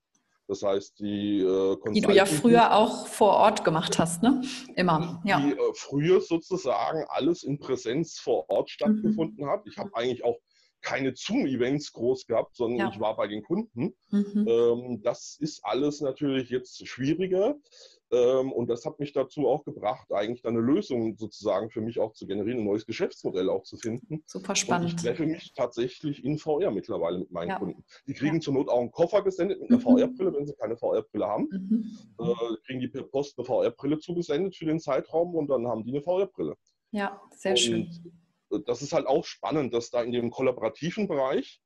Das heißt, die äh, Die du ja früher auch vor Ort gemacht hast, ne? Immer, ja. Die äh, früher sozusagen alles in Präsenz vor Ort mhm. stattgefunden mhm. hat. Ich habe eigentlich auch keine Zoom-Events groß gehabt, sondern ja. ich war bei den Kunden. Mhm. Ähm, das ist alles natürlich jetzt schwieriger. Ähm, und das hat mich dazu auch gebracht, eigentlich dann eine Lösung sozusagen für mich auch zu generieren, ein neues Geschäftsmodell auch zu finden. Super spannend. Und ich treffe mich tatsächlich in VR mittlerweile mit meinen ja. Kunden. Die kriegen ja. zur Not auch einen Koffer gesendet mit einer mhm. VR-Brille, wenn sie keine VR-Brille haben. Mhm. Äh, kriegen die per Post eine VR-Brille zugesendet für den Zeitraum und dann haben die eine VR-Brille. Ja, sehr und schön das ist halt auch spannend, dass da in dem kollaborativen Bereich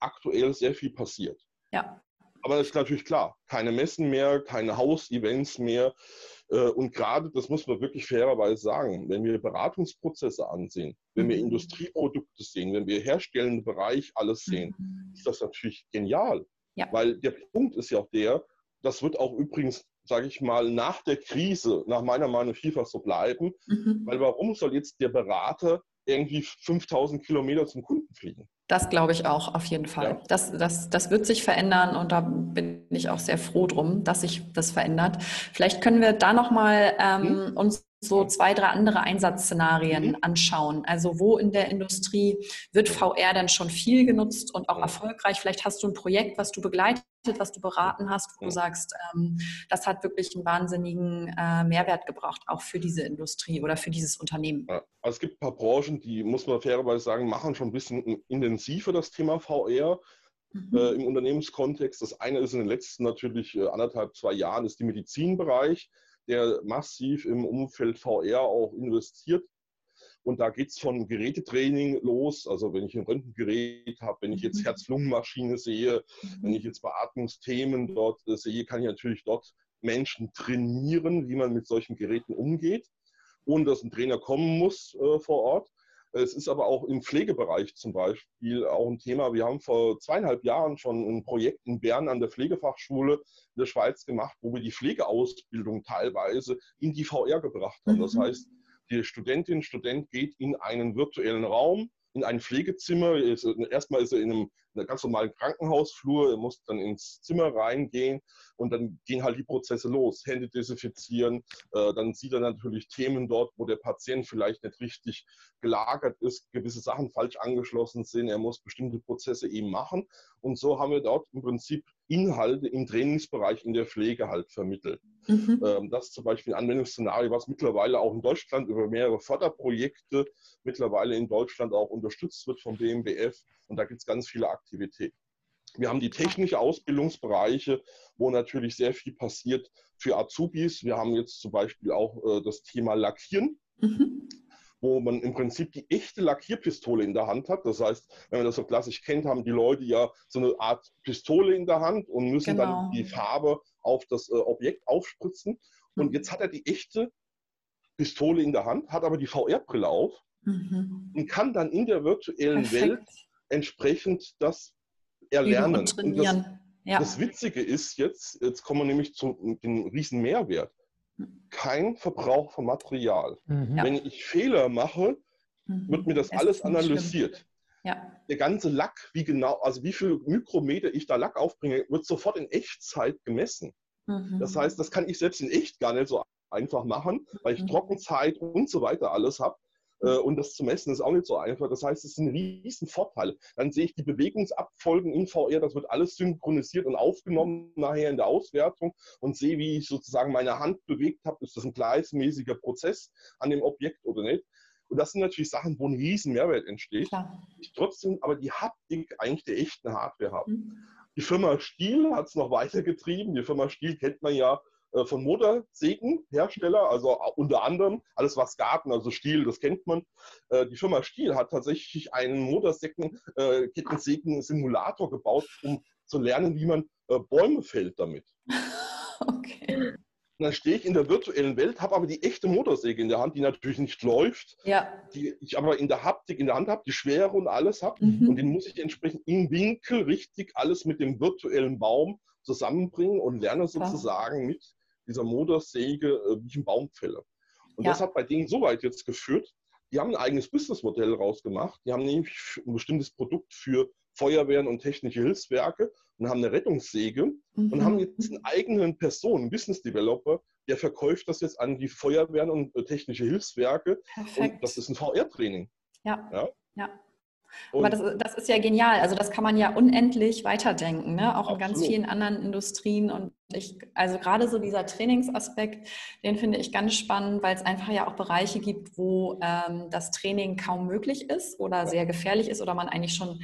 aktuell sehr viel passiert. Ja. Aber das ist natürlich klar, keine Messen mehr, keine Haus-Events mehr. Äh, und gerade, das muss man wirklich fairerweise sagen, wenn wir Beratungsprozesse ansehen, wenn wir mhm. Industrieprodukte sehen, wenn wir herstellenden Bereich alles sehen, mhm. ist das natürlich genial. Ja. Weil der Punkt ist ja auch der, das wird auch übrigens, sage ich mal, nach der Krise, nach meiner Meinung vielfach so bleiben. Mhm. Weil warum soll jetzt der Berater irgendwie 5000 Kilometer zum Kunden fliegen. Das glaube ich auch, auf jeden Fall. Ja. Das, das, das wird sich verändern und da bin ich auch sehr froh drum, dass sich das verändert. Vielleicht können wir da nochmal ähm, hm? uns so zwei, drei andere Einsatzszenarien mhm. anschauen. Also wo in der Industrie wird VR denn schon viel genutzt und auch erfolgreich? Vielleicht hast du ein Projekt, was du begleitet, was du beraten hast, wo du sagst, ähm, das hat wirklich einen wahnsinnigen äh, Mehrwert gebracht, auch für diese Industrie oder für dieses Unternehmen. Ja, also es gibt ein paar Branchen, die, muss man fairerweise sagen, machen schon ein bisschen intensiver das Thema VR. Mhm. Äh, im Unternehmenskontext. Das eine ist in den letzten natürlich äh, anderthalb, zwei Jahren, ist der Medizinbereich der massiv im Umfeld VR auch investiert. Und da geht es von Gerätetraining los. Also wenn ich ein Röntgengerät habe, wenn ich jetzt mhm. Herz-Lungen-Maschine sehe, wenn ich jetzt Beatmungsthemen dort äh, sehe, kann ich natürlich dort Menschen trainieren, wie man mit solchen Geräten umgeht, ohne dass ein Trainer kommen muss äh, vor Ort. Es ist aber auch im Pflegebereich zum Beispiel auch ein Thema. Wir haben vor zweieinhalb Jahren schon ein Projekt in Bern an der Pflegefachschule in der Schweiz gemacht, wo wir die Pflegeausbildung teilweise in die VR gebracht haben. Das mhm. heißt, die Studentin, Student geht in einen virtuellen Raum, in ein Pflegezimmer. Erstmal ist er in einem, in einem ganz normalen Krankenhausflur, er muss dann ins Zimmer reingehen und dann gehen halt die Prozesse los. Hände desinfizieren, äh, dann sieht er natürlich Themen dort, wo der Patient vielleicht nicht richtig gelagert ist, gewisse Sachen falsch angeschlossen sind, er muss bestimmte Prozesse eben machen. Und so haben wir dort im Prinzip Inhalte im Trainingsbereich in der Pflege halt vermittelt. Mhm. Ähm, das ist zum Beispiel ein Anwendungsszenario, was mittlerweile auch in Deutschland über mehrere Förderprojekte mittlerweile in Deutschland auch unterstützt wird vom BMBF. Und da gibt es ganz viele Aktivitäten. Wir haben die technische Ausbildungsbereiche, wo natürlich sehr viel passiert für Azubis. Wir haben jetzt zum Beispiel auch äh, das Thema Lackieren. Mhm wo man im Prinzip die echte Lackierpistole in der Hand hat. Das heißt, wenn man das so klassisch kennt, haben die Leute ja so eine Art Pistole in der Hand und müssen genau. dann die Farbe auf das äh, Objekt aufspritzen. Und mhm. jetzt hat er die echte Pistole in der Hand, hat aber die VR-Brille auf mhm. und kann dann in der virtuellen Perfekt. Welt entsprechend das erlernen. Und, und das, ja. das Witzige ist jetzt, jetzt kommen wir nämlich zu dem riesen Mehrwert kein Verbrauch von Material. Mhm. Wenn ich Fehler mache, mhm. wird mir das, das alles analysiert. Ja. Der ganze Lack, wie genau, also wie viel Mikrometer ich da Lack aufbringe, wird sofort in Echtzeit gemessen. Mhm. Das heißt, das kann ich selbst in echt gar nicht so einfach machen, weil ich mhm. Trockenzeit und so weiter alles habe. Äh, und das zu messen ist auch nicht so einfach. Das heißt, es ist ein riesen Vorteil. Dann sehe ich die Bewegungsabfolgen in VR, das wird alles synchronisiert und aufgenommen nachher in der Auswertung und sehe, wie ich sozusagen meine Hand bewegt habe. Ist das ein gleichmäßiger Prozess an dem Objekt oder nicht? Und das sind natürlich Sachen, wo ein riesen Mehrwert entsteht. Klar. Ich trotzdem aber die Haptik eigentlich der echten Hardware habe. Mhm. Die Firma Stiel hat es noch weitergetrieben. Die Firma Stiel kennt man ja äh, von Motorsägenhersteller, also unter anderem alles was Garten, also Stiel, das kennt man. Äh, die Firma Stiel hat tatsächlich einen Motorsägen-Kettensägen-Simulator äh, gebaut, um zu lernen, wie man Bäume fällt damit. Okay. Und dann stehe ich in der virtuellen Welt, habe aber die echte Motorsäge in der Hand, die natürlich nicht läuft, ja. die ich aber in der Haptik in der Hand habe, die Schwere und alles habe. Mhm. Und den muss ich entsprechend im Winkel richtig alles mit dem virtuellen Baum zusammenbringen und lerne sozusagen mit dieser Motorsäge, äh, wie ich einen Baum fälle. Und ja. das hat bei denen so weit jetzt geführt, die haben ein eigenes Businessmodell rausgemacht. Die haben nämlich ein bestimmtes Produkt für Feuerwehren und technische Hilfswerke und haben eine Rettungssäge mhm. und haben jetzt einen eigenen Person, einen Business Developer, der verkauft das jetzt an die Feuerwehren und äh, technische Hilfswerke. Perfekt. Und das ist ein VR-Training. Ja. ja. ja. Aber das, das, ist ja genial. Also das kann man ja unendlich weiterdenken, ne? auch Absolut. in ganz vielen anderen Industrien. Und ich, also gerade so dieser Trainingsaspekt, den finde ich ganz spannend, weil es einfach ja auch Bereiche gibt, wo ähm, das Training kaum möglich ist oder sehr gefährlich ist oder man eigentlich schon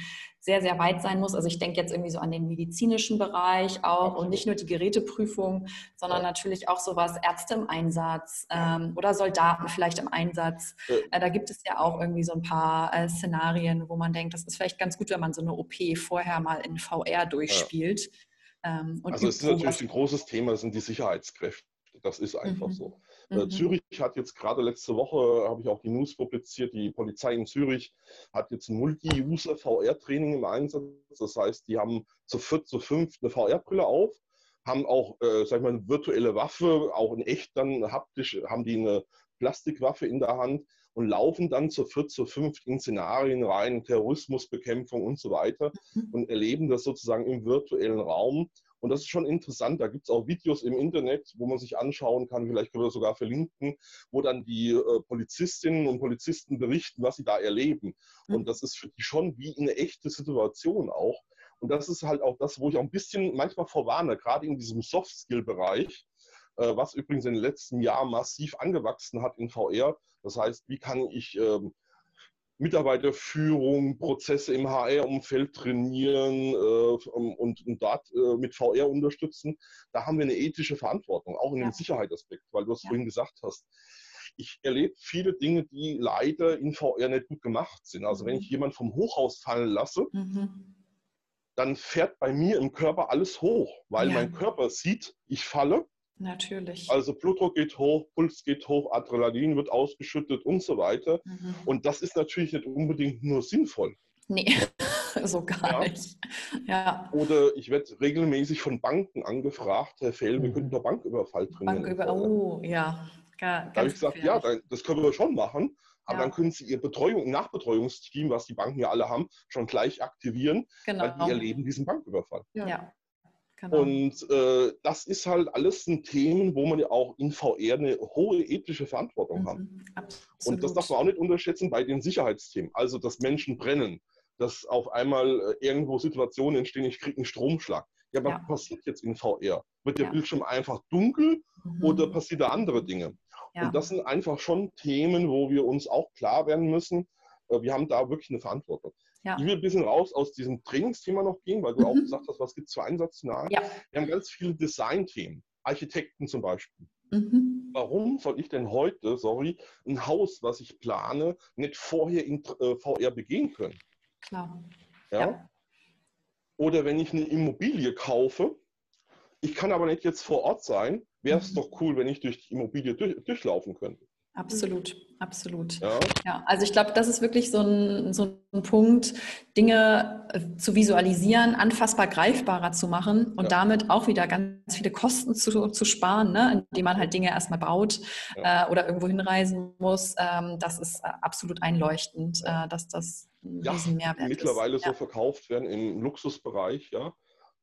sehr, sehr weit sein muss. Also ich denke jetzt irgendwie so an den medizinischen Bereich auch und nicht nur die Geräteprüfung, sondern natürlich auch sowas Ärzte im Einsatz ähm, oder Soldaten vielleicht im Einsatz. Äh, da gibt es ja auch irgendwie so ein paar äh, Szenarien, wo man denkt, das ist vielleicht ganz gut, wenn man so eine OP vorher mal in VR durchspielt. Ähm, also es ist natürlich ein großes Thema, sind die Sicherheitskräfte. Das ist einfach mhm. so. Äh, mhm. Zürich hat jetzt gerade letzte Woche, habe ich auch die News publiziert, die Polizei in Zürich hat jetzt ein Multi-User-VR-Training im Einsatz. Das heißt, die haben zu viert, zu fünf eine VR-Brille auf, haben auch, äh, sag ich mal, eine virtuelle Waffe, auch in echt dann haptisch, haben die eine Plastikwaffe in der Hand und laufen dann zu viert, zu fünf in Szenarien rein, Terrorismusbekämpfung und so weiter mhm. und erleben das sozusagen im virtuellen Raum und das ist schon interessant. Da gibt es auch Videos im Internet, wo man sich anschauen kann, vielleicht können wir das sogar verlinken, wo dann die äh, Polizistinnen und Polizisten berichten, was sie da erleben. Mhm. Und das ist für die schon wie eine echte Situation auch. Und das ist halt auch das, wo ich auch ein bisschen manchmal vorwarne, gerade in diesem Soft-Skill-Bereich, äh, was übrigens in den letzten Jahren massiv angewachsen hat in VR. Das heißt, wie kann ich ähm, Mitarbeiterführung, Prozesse im HR-Umfeld trainieren äh, und, und dort äh, mit VR unterstützen, da haben wir eine ethische Verantwortung, auch in ja. dem Sicherheitsaspekt, weil du es ja. vorhin gesagt hast. Ich erlebe viele Dinge, die leider in VR nicht gut gemacht sind. Also mhm. wenn ich jemanden vom Hochhaus fallen lasse, mhm. dann fährt bei mir im Körper alles hoch, weil ja. mein Körper sieht, ich falle Natürlich. Also Blutdruck geht hoch, Puls geht hoch, Adrenalin wird ausgeschüttet und so weiter. Mhm. Und das ist natürlich nicht unbedingt nur sinnvoll. Nee, so gar ja. nicht. Ja. Oder ich werde regelmäßig von Banken angefragt, Herr Fell, wir könnten doch Banküberfall trainieren. Banküber oh, ja. Gar, da habe ich gesagt, ja, das können wir schon machen. Aber ja. dann können Sie Ihr Betreuung, Nachbetreuungsteam, was die Banken ja alle haben, schon gleich aktivieren, genau. weil die erleben diesen Banküberfall. Ja. Genau. Und äh, das ist halt alles ein Themen, wo man ja auch in VR eine hohe ethische Verantwortung mhm, hat. Absolut. Und das darf man auch nicht unterschätzen bei den Sicherheitsthemen. Also, dass Menschen brennen, dass auf einmal äh, irgendwo Situationen entstehen, ich kriege einen Stromschlag. Ja, was ja. passiert jetzt in VR? Wird der ja. Bildschirm einfach dunkel mhm. oder passiert da andere Dinge? Ja. Und das sind einfach schon Themen, wo wir uns auch klar werden müssen, äh, wir haben da wirklich eine Verantwortung. Ja. Ich will ein bisschen raus aus diesem Trainingsthema noch gehen, weil du mhm. auch gesagt hast, was gibt es für Einsatzzahlen. Ja. Wir haben ganz viele Designthemen, Architekten zum Beispiel. Mhm. Warum soll ich denn heute, sorry, ein Haus, was ich plane, nicht vorher in äh, VR begehen können? Klar. Ja? ja? Oder wenn ich eine Immobilie kaufe, ich kann aber nicht jetzt vor Ort sein, wäre es mhm. doch cool, wenn ich durch die Immobilie durch, durchlaufen könnte. Absolut, absolut. Ja, ja also ich glaube, das ist wirklich so ein, so ein Punkt, Dinge äh, zu visualisieren, anfassbar greifbarer zu machen und ja. damit auch wieder ganz viele Kosten zu, zu sparen, ne? indem man halt Dinge erstmal baut ja. äh, oder irgendwo hinreisen muss. Ähm, das ist äh, absolut einleuchtend, äh, dass das ein ja, Mehrwert mittlerweile ist. so verkauft werden im Luxusbereich, ja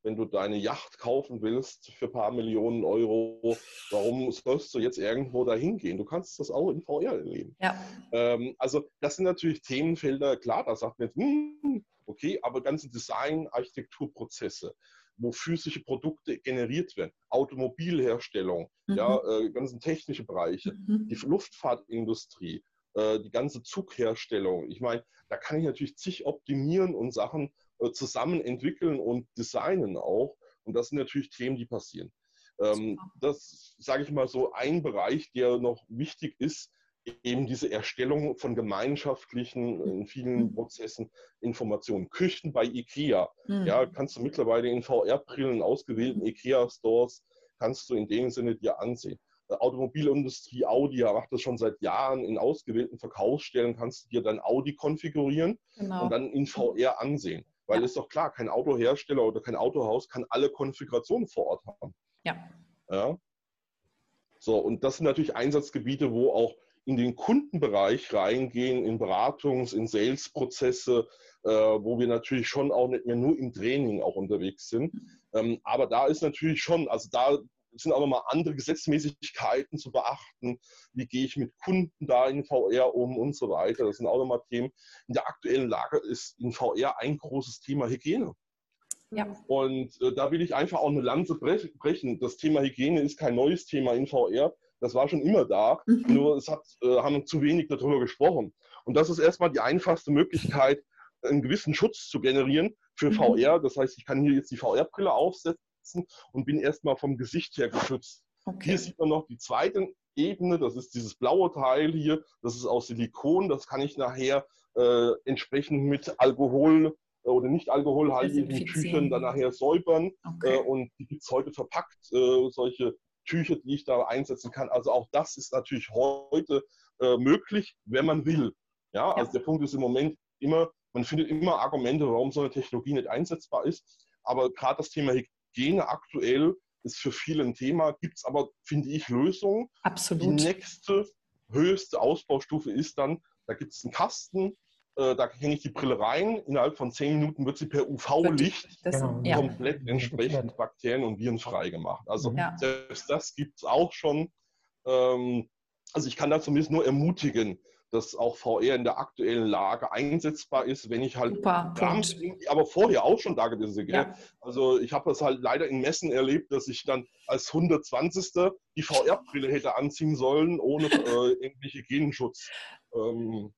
wenn du deine Yacht kaufen willst für ein paar Millionen Euro, warum sollst du jetzt irgendwo dahin gehen? Du kannst das auch in VR erleben. Ja. Ähm, also das sind natürlich Themenfelder, klar, da sagt man jetzt, hm, okay, aber ganze Design, Architekturprozesse, wo physische Produkte generiert werden, Automobilherstellung, mhm. ja, äh, ganzen technische Bereiche, mhm. die Luftfahrtindustrie, äh, die ganze Zugherstellung. Ich meine, da kann ich natürlich zig optimieren und Sachen zusammen entwickeln und designen auch. Und das sind natürlich Themen, die passieren. Ähm, das sage ich mal so ein Bereich, der noch wichtig ist, eben diese Erstellung von gemeinschaftlichen, in vielen mhm. Prozessen Informationen. Küchen bei IKEA. Mhm. Ja, kannst du mittlerweile in VR-Brillen ausgewählten mhm. IKEA-Stores, kannst du in dem Sinne dir ansehen. Äh, Automobilindustrie, Audi macht das schon seit Jahren. In ausgewählten Verkaufsstellen kannst du dir dann Audi konfigurieren genau. und dann in VR ansehen. Weil ja. ist doch klar, kein Autohersteller oder kein Autohaus kann alle Konfigurationen vor Ort haben. Ja. ja. So, und das sind natürlich Einsatzgebiete, wo auch in den Kundenbereich reingehen, in Beratungs-, in Sales-Prozesse, äh, wo wir natürlich schon auch nicht mehr nur im Training auch unterwegs sind. Ähm, aber da ist natürlich schon, also da sind auch nochmal andere Gesetzmäßigkeiten zu beachten. Wie gehe ich mit Kunden da in VR um und so weiter. Das sind auch nochmal Themen. In der aktuellen Lage ist in VR ein großes Thema Hygiene. Ja. Und äh, da will ich einfach auch eine Lanze brechen. Das Thema Hygiene ist kein neues Thema in VR. Das war schon immer da, mhm. nur es hat, äh, haben zu wenig darüber gesprochen. Und das ist erstmal die einfachste Möglichkeit, einen gewissen Schutz zu generieren für mhm. VR. Das heißt, ich kann hier jetzt die VR-Brille aufsetzen und bin erstmal vom Gesicht her geschützt. Okay. Hier sieht man noch die zweite Ebene, das ist dieses blaue Teil hier, das ist aus Silikon, das kann ich nachher äh, entsprechend mit Alkohol äh, oder nicht alkoholhaltigen Tüchern dann nachher säubern. Okay. Äh, und die gibt es heute verpackt, äh, solche Tücher, die ich da einsetzen kann. Also auch das ist natürlich heute äh, möglich, wenn man will. Ja, ja, also der Punkt ist im Moment immer, man findet immer Argumente, warum so eine Technologie nicht einsetzbar ist. Aber gerade das Thema Hygiene aktuell ist für viele ein Thema, gibt es aber, finde ich, Lösungen. Absolut. Die nächste höchste Ausbaustufe ist dann, da gibt es einen Kasten, äh, da hänge ich die Brille rein, innerhalb von zehn Minuten wird sie per UV-Licht genau. komplett ja. entsprechend Bakterien- und Viren frei gemacht. Also ja. selbst das gibt es auch schon. Ähm, also ich kann da zumindest nur ermutigen, dass auch VR in der aktuellen Lage einsetzbar ist, wenn ich halt Super, aber vorher auch schon da gewesen bin. Ja. Also ich habe das halt leider in Messen erlebt, dass ich dann als 120. die VR-Brille hätte anziehen sollen, ohne äh, irgendwelche Genschutz. Ähm,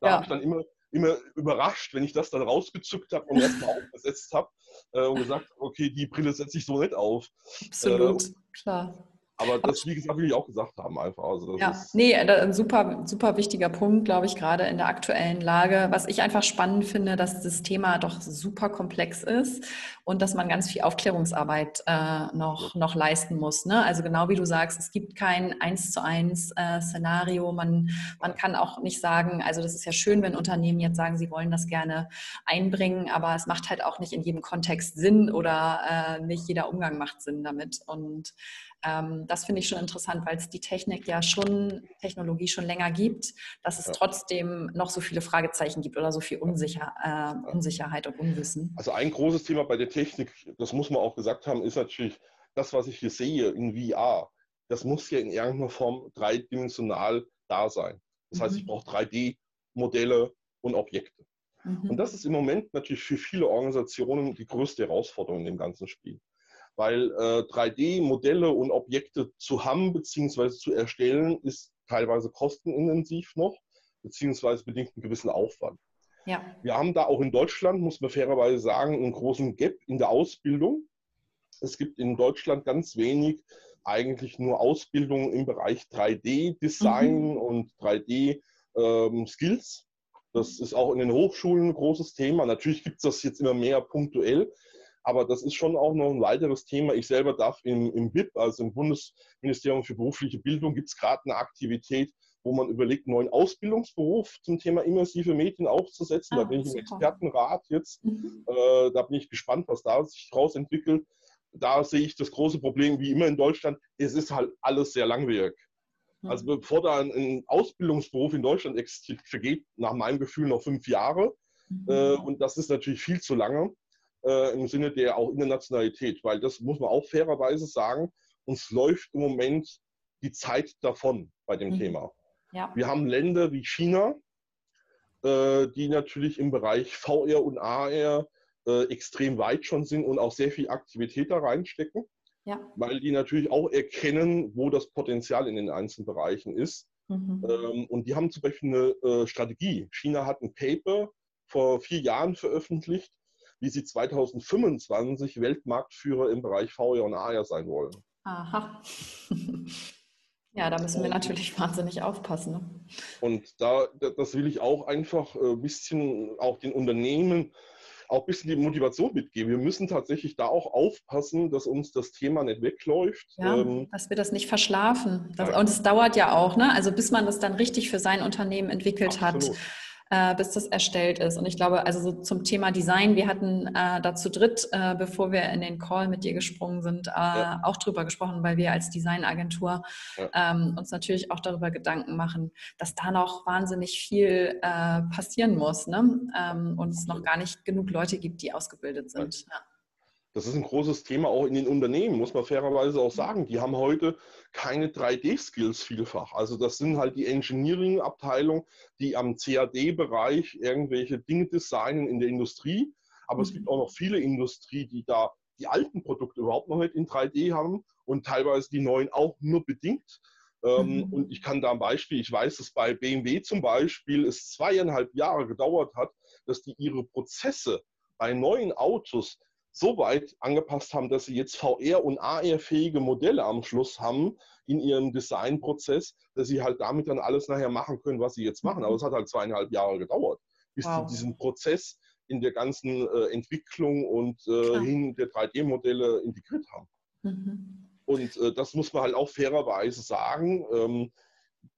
da ja. habe ich dann immer immer überrascht, wenn ich das dann rausgezückt habe und erstmal aufgesetzt habe äh, und gesagt, okay, die Brille setze ich so nicht auf. Absolut, äh, klar. Aber das, wie gesagt, will ich auch gesagt haben einfach. Also ja, nee, ein super, super wichtiger Punkt, glaube ich, gerade in der aktuellen Lage. Was ich einfach spannend finde, dass das Thema doch super komplex ist und dass man ganz viel Aufklärungsarbeit äh, noch, noch leisten muss. Ne? Also genau wie du sagst, es gibt kein eins zu eins äh, Szenario. Man, man kann auch nicht sagen, also das ist ja schön, wenn Unternehmen jetzt sagen, sie wollen das gerne einbringen, aber es macht halt auch nicht in jedem Kontext Sinn oder äh, nicht jeder Umgang macht Sinn damit. Und ähm, das finde ich schon interessant, weil es die Technik ja schon, Technologie schon länger gibt, dass es ja. trotzdem noch so viele Fragezeichen gibt oder so viel Unsicher, äh, Unsicherheit und Unwissen. Also ein großes Thema bei der Technik, das muss man auch gesagt haben, ist natürlich das, was ich hier sehe in VR. Das muss ja in irgendeiner Form dreidimensional da sein. Das mhm. heißt, ich mhm. brauche 3D-Modelle und Objekte. Mhm. Und das ist im Moment natürlich für viele Organisationen die größte Herausforderung in dem ganzen Spiel weil äh, 3D-Modelle und Objekte zu haben bzw. zu erstellen, ist teilweise kostenintensiv noch, beziehungsweise bedingt einen gewissen Aufwand. Ja. Wir haben da auch in Deutschland, muss man fairerweise sagen, einen großen Gap in der Ausbildung. Es gibt in Deutschland ganz wenig eigentlich nur Ausbildung im Bereich 3D-Design mhm. und 3D-Skills. Ähm, das ist auch in den Hochschulen ein großes Thema. Natürlich gibt es das jetzt immer mehr punktuell, aber das ist schon auch noch ein weiteres Thema. Ich selber darf im, im BIP, also im Bundesministerium für berufliche Bildung, gibt es gerade eine Aktivität, wo man überlegt, einen neuen Ausbildungsberuf zum Thema immersive Medien aufzusetzen. Ah, da bin ich im Expertenrat jetzt. Mhm. Äh, da bin ich gespannt, was da sich daraus entwickelt. Da sehe ich das große Problem, wie immer in Deutschland, es ist halt alles sehr langwierig. Mhm. Also bevor da ein, ein, Ausbildungsberuf in Deutschland existiert, vergeht nach meinem Gefühl noch fünf Jahre. Mhm. Äh, und das ist natürlich viel zu lange äh, im Sinne der auch Internationalität, weil das muss man auch fairerweise sagen, uns läuft im Moment die Zeit davon bei dem mhm. Thema. Ja. Wir haben Länder wie China, äh, die natürlich im Bereich VR und AR äh, extrem weit schon sind und auch sehr viel Aktivität da reinstecken, ja. weil die natürlich auch erkennen, wo das Potenzial in den einzelnen Bereichen ist. Mhm. Ähm, und die haben zum Beispiel eine äh, Strategie. China hat ein Paper vor vier Jahren veröffentlicht, wie sie 2025 Weltmarktführer im Bereich VR und AR sein wollen. Aha. Ja, da müssen wir natürlich wahnsinnig aufpassen. Ne? Und da, das will ich auch einfach ein bisschen auch den Unternehmen auch ein bisschen die Motivation mitgeben. Wir müssen tatsächlich da auch aufpassen, dass uns das Thema nicht wegläuft. Ja, ähm, dass wir das nicht verschlafen. Das, und es dauert ja auch, ne? Also bis man das dann richtig für sein Unternehmen entwickelt Absolut. hat äh, bis das erstellt ist. Und ich glaube, also so zum Thema Design, wir hatten äh, da zu dritt, äh, bevor wir in den Call mit dir gesprungen sind, äh, ja. auch drüber gesprochen, weil wir als Designagentur ja. ähm, uns natürlich auch darüber Gedanken machen, dass da noch wahnsinnig viel äh, passieren muss ne? ähm, und es noch gar nicht genug Leute gibt, die ausgebildet sind. Ja. Das ist ein großes Thema auch in den Unternehmen, muss man fairerweise auch sagen. Die haben heute keine 3D-Skills vielfach. Also das sind halt die Engineering-Abteilung, die am CAD-Bereich irgendwelche Dinge designen in der Industrie. Aber mhm. es gibt auch noch viele Industrie, die da die alten Produkte überhaupt noch nicht in 3D haben und teilweise die neuen auch nur bedingt. Ähm, mhm. Und ich kann da ein Beispiel, ich weiß, dass bei BMW zum Beispiel es zweieinhalb Jahre gedauert hat, dass die ihre Prozesse bei neuen Autos so weit angepasst haben, dass sie jetzt VR- und AR-fähige Modelle am Schluss haben in ihrem Designprozess, dass sie halt damit dann alles nachher machen können, was sie jetzt machen. Aber es hat halt zweieinhalb Jahre gedauert, bis wow. sie diesen Prozess in der ganzen äh, Entwicklung und äh, hin der 3D-Modelle integriert haben. Mhm. Und äh, das muss man halt auch fairerweise sagen. Ähm,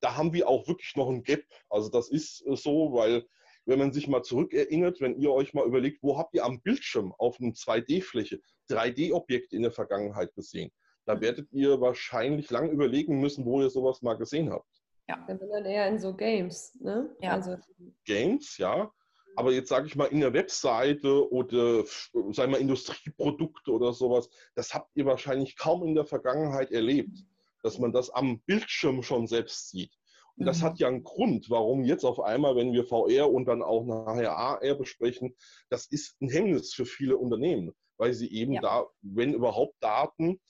da haben wir auch wirklich noch ein Gap. Also das ist äh, so, weil wenn man sich mal zurückerinnert, wenn ihr euch mal überlegt, wo habt ihr am Bildschirm auf einer 2D-Fläche 3D-Objekte in der Vergangenheit gesehen? Da mhm. werdet ihr wahrscheinlich lang überlegen müssen, wo ihr sowas mal gesehen habt. Ja, dann eher in so Games, ne? Ja. Also, Games, ja. Aber jetzt sage ich mal in der Webseite oder sagen wir Industrieprodukte oder sowas, das habt ihr wahrscheinlich kaum in der Vergangenheit erlebt, dass man das am Bildschirm schon selbst sieht. Und das hat mhm. ja einen Grund, warum jetzt auf einmal, wenn wir VR und dann auch nachher AR besprechen, das ist ein Hemmnis für viele Unternehmen, weil sie eben ja. da, wenn überhaupt Daten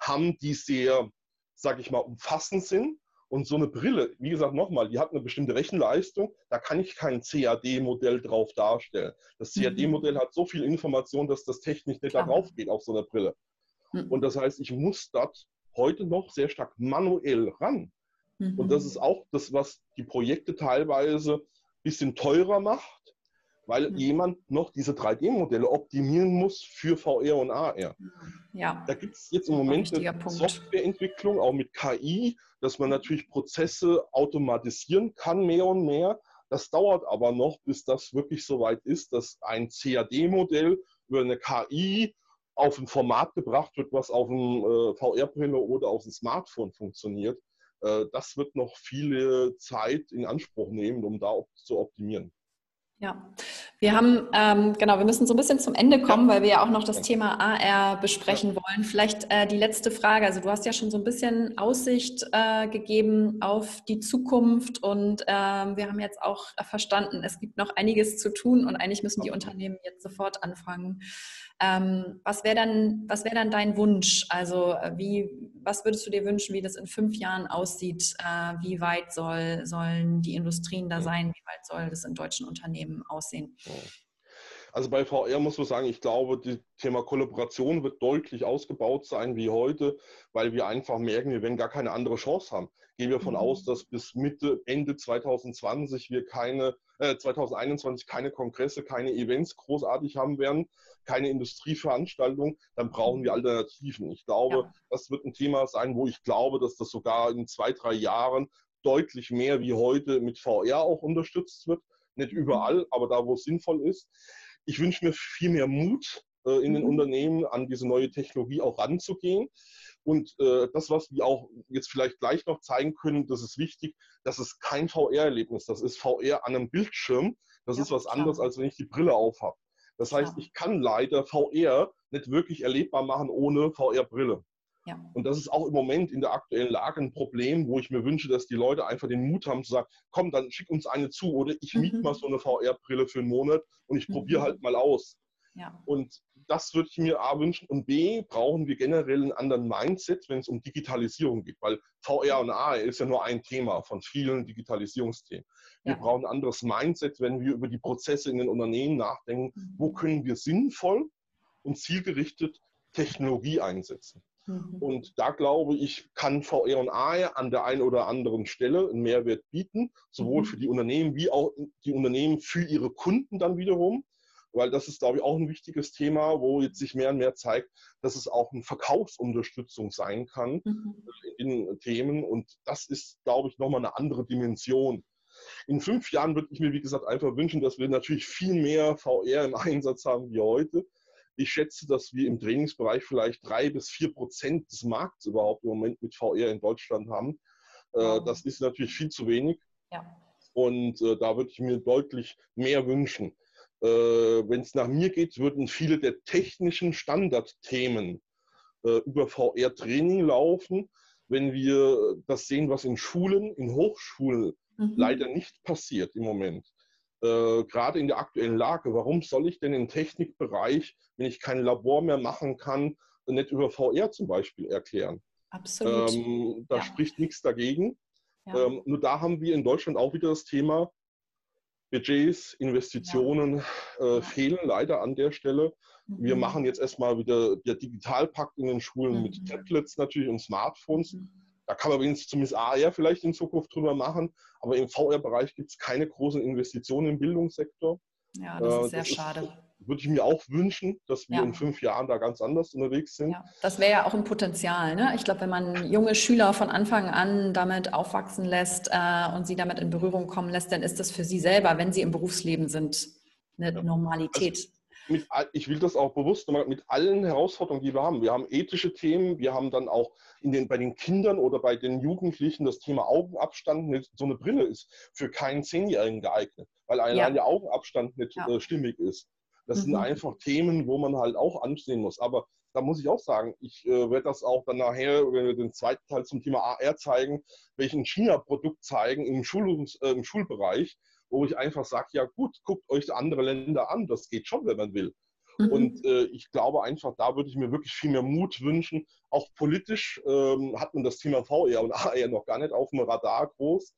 haben, die sehr, sage ich mal, umfassend sind. Und so eine Brille, wie gesagt, nochmal, die hat eine bestimmte Rechenleistung, da kann ich kein CAD-Modell drauf darstellen. Das CAD-Modell mhm. hat so viel Information, dass das technisch nicht Klar. darauf geht auf so eine Brille. Mhm. Und das heißt, ich muss dort heute noch sehr stark manuell ran. Mhm. Und das ist auch das, was die Projekte teilweise ein bisschen teurer macht, weil mhm. jemand noch diese 3D-Modelle optimieren muss für VR und AR. Ja. Da gibt es jetzt im Moment eine Softwareentwicklung, auch mit KI, dass man natürlich Prozesse automatisieren kann, mehr und mehr. Das dauert aber noch, bis das wirklich so weit ist, dass ein CAD-Modell über eine KI auf ein Format gebracht wird, was auf einem äh, VR-Brille oder auf dem Smartphone funktioniert. Äh, das wird noch viele Zeit in Anspruch nehmen, um da zu optimieren. Ja, wir haben, ähm, genau, wir müssen so ein bisschen zum Ende kommen, weil wir ja auch noch das Thema AR besprechen wollen. Vielleicht äh, die letzte Frage. Also du hast ja schon so ein bisschen Aussicht äh, gegeben auf die Zukunft und ähm, wir haben jetzt auch verstanden, es gibt noch einiges zu tun und eigentlich müssen die Unternehmen jetzt sofort anfangen. Ähm, was wäre dann, was wäre dann dein Wunsch? Also äh, wie, was würdest du dir wünschen, wie das in fünf Jahren aussieht? Äh, wie weit soll, sollen die Industrien da sein? Wie weit soll das in deutschen Unternehmen aussehen? Also bei VR muss man sagen, ich glaube, das Thema Kollaboration wird deutlich ausgebaut sein wie heute, weil wir einfach merken, wir werden gar keine andere Chance haben. Gehen wir davon mhm. aus, dass bis Mitte, Ende 2020 wir keine, äh, 2021 keine Kongresse, keine Events großartig haben werden, keine Industrieveranstaltung, dann brauchen wir mhm. Alternativen. Ich glaube, ja. das wird ein Thema sein, wo ich glaube, dass das sogar in zwei, drei Jahren deutlich mehr wie heute mit VR auch unterstützt wird. Nicht überall, aber da, wo es sinnvoll ist. Ich wünsche mir viel mehr Mut äh, in den mhm. Unternehmen, an diese neue Technologie auch ranzugehen. Und äh, das, was wir auch jetzt vielleicht gleich noch zeigen können, das ist wichtig, das ist kein VR-Erlebnis, das ist VR an einem Bildschirm. Das ja, ist was klar. anderes, als wenn ich die Brille aufhabe. Das heißt, ich kann leider VR nicht wirklich erlebbar machen ohne VR-Brille. Ja. Und das ist auch im Moment in der aktuellen Lage ein Problem, wo ich mir wünsche, dass die Leute einfach den Mut haben zu sagen, komm, dann schick uns eine zu oder ich miete mhm. mal so eine VR-Brille für einen Monat und ich mhm. probiere halt mal aus. Ja. Und das würde ich mir A wünschen. Und B, brauchen wir generell einen anderen Mindset, wenn es um Digitalisierung geht, weil VR und AR ist ja nur ein Thema von vielen Digitalisierungsthemen. Wir ja. brauchen ein anderes Mindset, wenn wir über die Prozesse in den Unternehmen nachdenken. Mhm. Wo können wir sinnvoll und zielgerichtet Technologie einsetzen? Mhm. Und da glaube ich, kann VR und AR an der einen oder anderen Stelle einen Mehrwert bieten, sowohl mhm. für die Unternehmen wie auch die Unternehmen für ihre Kunden dann wiederum weil das ist, glaube ich, auch ein wichtiges Thema, wo jetzt sich mehr und mehr zeigt, dass es auch eine Verkaufsunterstützung sein kann mhm. in Themen. Und das ist, glaube ich, nochmal eine andere Dimension. In fünf Jahren würde ich mir, wie gesagt, einfach wünschen, dass wir natürlich viel mehr VR im Einsatz haben wie heute. Ich schätze, dass wir im Trainingsbereich vielleicht drei bis vier Prozent des Markts überhaupt im Moment mit VR in Deutschland haben. Äh, das ist natürlich viel zu wenig. Ja. Und äh, da würde ich mir deutlich mehr wünschen. Äh, Wenn es nach mir geht, würden viele der technischen Standardthemen äh, über VR-Training laufen. Wenn wir das sehen, was in Schulen, in Hochschulen mhm. leider nicht passiert im Moment, äh, gerade in der aktuellen Lage, warum soll ich denn im Technikbereich, wenn ich kein Labor mehr machen kann, nicht über VR zum Beispiel erklären? Absolut. Ähm, da ja. spricht nichts dagegen. Ja. Ähm, nur da haben wir in Deutschland auch wieder das Thema, Budgets, Investitionen ja. äh, fehlen leider an der Stelle. Mhm. Wir machen jetzt erstmal wieder der Digitalpakt in den Schulen mhm. mit Tablets natürlich und Smartphones. Mhm. Da kann man wenigstens zumindest AR vielleicht in Zukunft drüber machen, aber im VR-Bereich gibt es keine großen Investitionen im Bildungssektor. Ja, das ist äh, sehr das schade. Ist, würde ich mir auch wünschen, dass wir ja. in fünf Jahren da ganz anders unterwegs sind. Ja, das wäre ja auch ein Potenzial. Ne? Ich glaube, wenn man junge Schüler von Anfang an damit aufwachsen lässt äh, und sie damit in Berührung kommen lässt, dann ist das für sie selber, wenn sie im Berufsleben sind, eine ja. Normalität. Also mit, ich will das auch bewusst machen, mit allen Herausforderungen, die wir haben. Wir haben ethische Themen, wir haben dann auch den, bei den Kindern oder bei den Jugendlichen das Thema Augenabstand. So eine Brille ist für keinen Zehnjährigen geeignet, weil allein der Augenabstand nicht ja. äh, stimmig ist. Das mhm. sind einfach Themen, wo man halt auch ansehen muss. Aber da muss ich auch sagen, ich äh, werde das auch dann nachher, wenn wir den zweiten Teil zum Thema AR zeigen, welchen China-Produkt zeigen im, Schulungs-, äh, im Schulbereich, wo ich einfach sage, ja gut, guckt euch andere Länder an, das geht schon, wenn man will. Mhm. Und äh, ich glaube einfach, da würde ich mir wirklich viel mehr Mut wünschen. Auch politisch ähm, hat man das Thema VR und AR noch gar nicht auf dem Radar groß.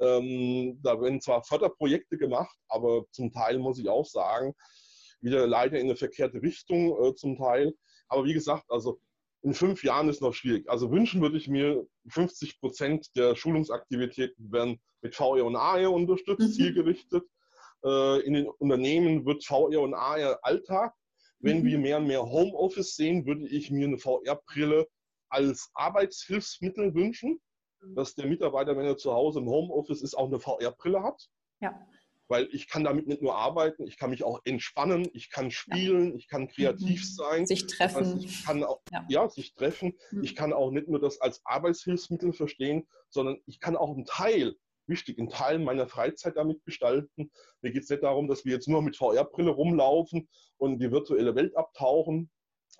Ähm, da werden zwar Förderprojekte gemacht, aber zum Teil muss ich auch sagen, wieder leider in eine verkehrte Richtung äh, zum Teil. Aber wie gesagt, also in fünf Jahren ist noch schwierig. Also wünschen würde ich mir, 50 Prozent der Schulungsaktivitäten werden mit VR und AR unterstützt, mhm. zielgerichtet. Äh, in den Unternehmen wird VR und AR Alltag. Wenn mhm. wir mehr und mehr Homeoffice sehen, würde ich mir eine VR-Brille als Arbeitshilfsmittel wünschen, mhm. dass der Mitarbeiter, wenn er zu Hause im Homeoffice ist, auch eine VR-Brille hat. Ja weil ich kann damit nicht nur arbeiten, ich kann mich auch entspannen, ich kann spielen, ja. ich kann kreativ mhm. sein. Sich treffen. Heißt, ich kann auch, ja. ja sich treffen. Mhm. Ich kann auch nicht nur das als Arbeitshilfsmittel verstehen, sondern ich kann auch einen Teil, wichtig, einen Teil meiner Freizeit damit gestalten. Mir geht es nicht darum, dass wir jetzt nur mit VR-Brille rumlaufen und die virtuelle Welt abtauchen,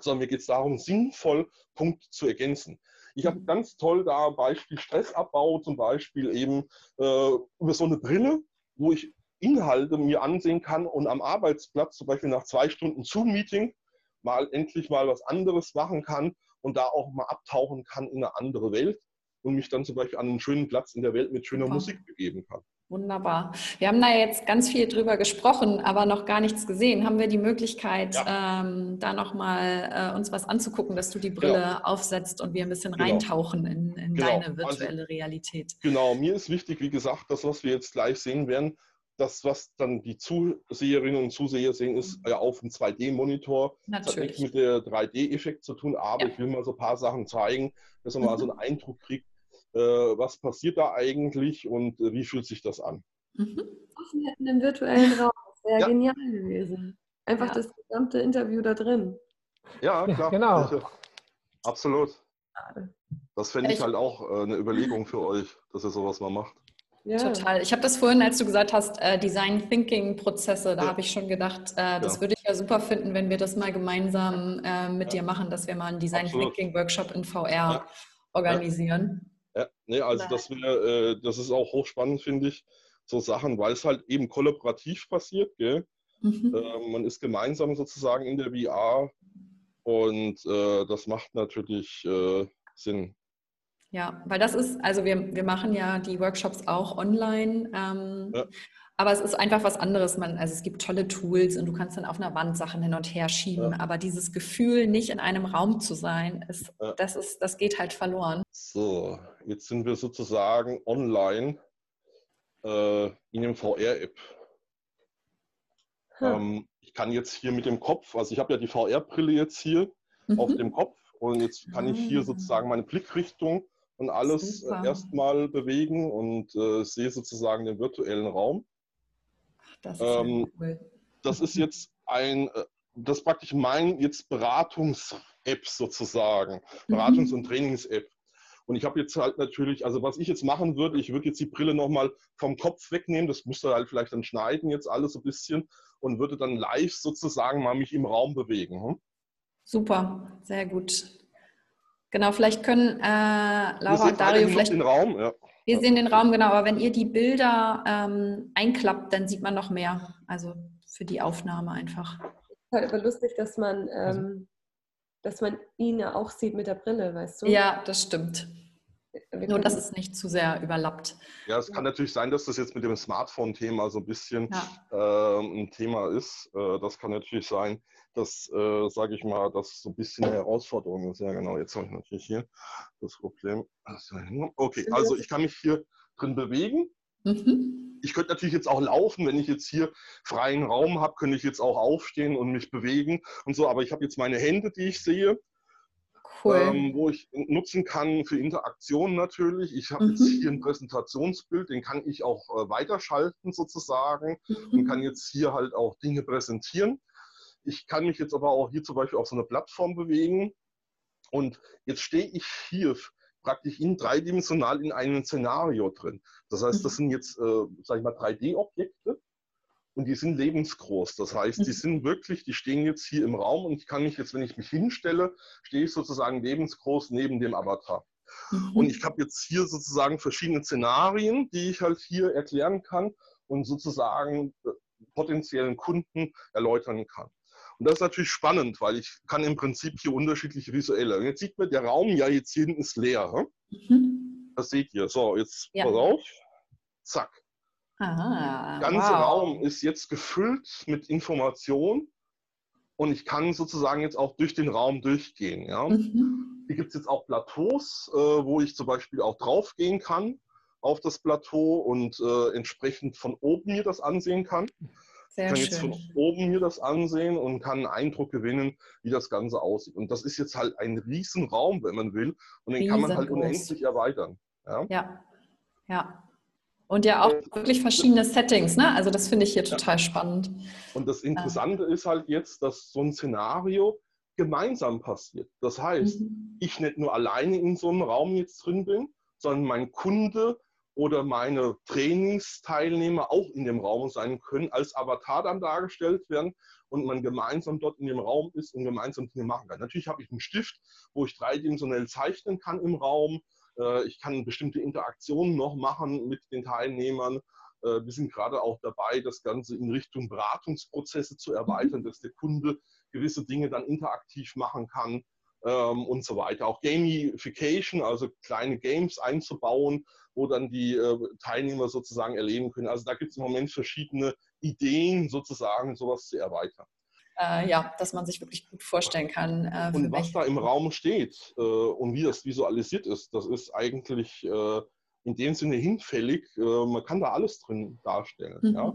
sondern mir geht es darum, sinnvoll Punkt zu ergänzen. Ich habe ganz toll da Beispiel Stressabbau zum Beispiel eben äh, über so eine Brille, wo ich Inhalte mir ansehen kann und am Arbeitsplatz, zum Beispiel nach zwei Stunden Zoom-Meeting, mal endlich mal was anderes machen kann und da auch mal abtauchen kann in eine andere Welt und mich dann zum Beispiel an einen schönen Platz in der Welt mit schöner Super. Musik begeben kann. Wunderbar. Wir haben da jetzt ganz viel drüber gesprochen, aber noch gar nichts gesehen. Haben wir die Möglichkeit, ja. ähm, da nochmal äh, uns was anzugucken, dass du die Brille ja. aufsetzt und wir ein bisschen genau. reintauchen in, in genau. deine virtuelle also, Realität? Genau, mir ist wichtig, wie gesagt, das, was wir jetzt gleich sehen werden, das, was dann die Zuseherinnen und Zuseher sehen, ist ja auf dem 2D-Monitor. Das hat nichts mit der 3D-Effekt zu tun, aber ja. ich will mal so ein paar Sachen zeigen, dass man mhm. mal so einen Eindruck kriegt, äh, was passiert da eigentlich und äh, wie fühlt sich das an. Mhm. Wir hätten im virtuellen Raum, das wäre ja. genial gewesen. Einfach ja. das gesamte Interview da drin. Ja, klar. genau. Absolut. Das fände ich halt auch äh, eine Überlegung für euch, dass ihr sowas mal macht. Ja. Total. Ich habe das vorhin, als du gesagt hast, äh, Design Thinking Prozesse, da ja. habe ich schon gedacht, äh, das ja. würde ich ja super finden, wenn wir das mal gemeinsam äh, mit dir machen, dass wir mal einen Design Absolut. Thinking Workshop in VR organisieren. Ja, nee, also das, wär, äh, das ist auch hochspannend, finde ich, so Sachen, weil es halt eben kollaborativ passiert. Gell? Mhm. Äh, man ist gemeinsam sozusagen in der VR und äh, das macht natürlich Sinn. Ja, weil das ist, also wir, wir machen ja die Workshops auch online. Ähm, ja. Aber es ist einfach was anderes. Man, also es gibt tolle Tools und du kannst dann auf einer Wand Sachen hin und her schieben. Ja. Aber dieses Gefühl, nicht in einem Raum zu sein, ist, ja. das, ist, das geht halt verloren. So, jetzt sind wir sozusagen online äh, in dem VR-App. Hm. Ähm, ich kann jetzt hier mit dem Kopf, also ich habe ja die VR-Brille jetzt hier mhm. auf dem Kopf und jetzt kann ich hier ah. sozusagen meine Blickrichtung und alles Super. erstmal bewegen und äh, sehe sozusagen den virtuellen Raum. Ach, das ist ähm, cool. Das ist jetzt ein, äh, das ist praktisch mein jetzt Beratungs-App sozusagen, Beratungs- mhm. und Trainings-App. Und ich habe jetzt halt natürlich, also was ich jetzt machen würde, ich würde jetzt die Brille nochmal vom Kopf wegnehmen, das müsste halt vielleicht dann schneiden jetzt alles so ein bisschen und würde dann live sozusagen mal mich im Raum bewegen. Hm? Super, sehr gut. Genau, vielleicht können äh, Laura und Dario vielleicht. Den Raum, ja. Wir sehen den Raum, genau, aber wenn ihr die Bilder ähm, einklappt, dann sieht man noch mehr. Also für die Aufnahme einfach. Halt aber lustig, dass man, ähm, dass man ihn ja auch sieht mit der Brille, weißt du? Ja, das stimmt. Nur, dass es nicht zu sehr überlappt. Ja, es kann natürlich sein, dass das jetzt mit dem Smartphone-Thema so ein bisschen ja. äh, ein Thema ist. Äh, das kann natürlich sein, dass, äh, sage ich mal, das so ein bisschen eine Herausforderung ist. Ja, genau, jetzt habe ich natürlich hier das Problem. Okay, also ich kann mich hier drin bewegen. Mhm. Ich könnte natürlich jetzt auch laufen, wenn ich jetzt hier freien Raum habe, könnte ich jetzt auch aufstehen und mich bewegen und so, aber ich habe jetzt meine Hände, die ich sehe Cool. Ähm, wo ich nutzen kann für Interaktionen natürlich. Ich habe mhm. jetzt hier ein Präsentationsbild, den kann ich auch äh, weiterschalten sozusagen mhm. und kann jetzt hier halt auch Dinge präsentieren. Ich kann mich jetzt aber auch hier zum Beispiel auf so eine Plattform bewegen und jetzt stehe ich hier praktisch in dreidimensional in einem Szenario drin. Das heißt, das mhm. sind jetzt, äh, sag ich mal, 3D-Objekte und die sind lebensgroß. Das heißt, die mhm. sind wirklich, die stehen jetzt hier im Raum und ich kann mich jetzt, wenn ich mich hinstelle, stehe ich sozusagen lebensgroß neben dem Avatar. Mhm. Und ich habe jetzt hier sozusagen verschiedene Szenarien, die ich halt hier erklären kann und sozusagen äh, potenziellen Kunden erläutern kann. Und das ist natürlich spannend, weil ich kann im Prinzip hier unterschiedliche visuelle. Und jetzt sieht man, der Raum ja jetzt hier hinten ist leer. Mhm. Das seht ihr. So, jetzt ja. pass auf. Zack. Aha, der ganze wow. Raum ist jetzt gefüllt mit Information und ich kann sozusagen jetzt auch durch den Raum durchgehen. Ja? Mhm. Hier gibt es jetzt auch Plateaus, äh, wo ich zum Beispiel auch draufgehen kann auf das Plateau und äh, entsprechend von oben mir das ansehen kann. Sehr ich kann schön. jetzt von oben mir das ansehen und kann einen Eindruck gewinnen, wie das Ganze aussieht. Und das ist jetzt halt ein Riesenraum, wenn man will. Und den kann man halt unendlich erweitern. Ja, ja. ja. Und ja auch wirklich verschiedene Settings, ne? Also das finde ich hier total ja. spannend. Und das Interessante ja. ist halt jetzt, dass so ein Szenario gemeinsam passiert. Das heißt, mhm. ich nicht nur alleine in so einem Raum jetzt drin bin, sondern mein Kunde oder meine Trainingsteilnehmer auch in dem Raum sein können, als Avatar dann dargestellt werden und man gemeinsam dort in dem Raum ist und gemeinsam Dinge machen kann. Natürlich habe ich einen Stift, wo ich dreidimensionell zeichnen kann im Raum ich kann bestimmte Interaktionen noch machen mit den Teilnehmern. Äh, wir sind gerade auch dabei, das Ganze in Richtung Beratungsprozesse zu erweitern, mhm. dass der Kunde gewisse Dinge dann interaktiv machen kann ähm, und so weiter. Auch Gamification, also kleine Games einzubauen, wo dann die äh, Teilnehmer sozusagen erleben können. Also da gibt es im Moment verschiedene Ideen, sozusagen sowas zu erweitern äh, ja, dass man sich wirklich gut vorstellen kann. Äh, und was da im Raum steht äh, und wie das visualisiert ist, das ist eigentlich äh, in dem Sinne hinfällig. Äh, man kann da alles drin darstellen. Mhm. Ja?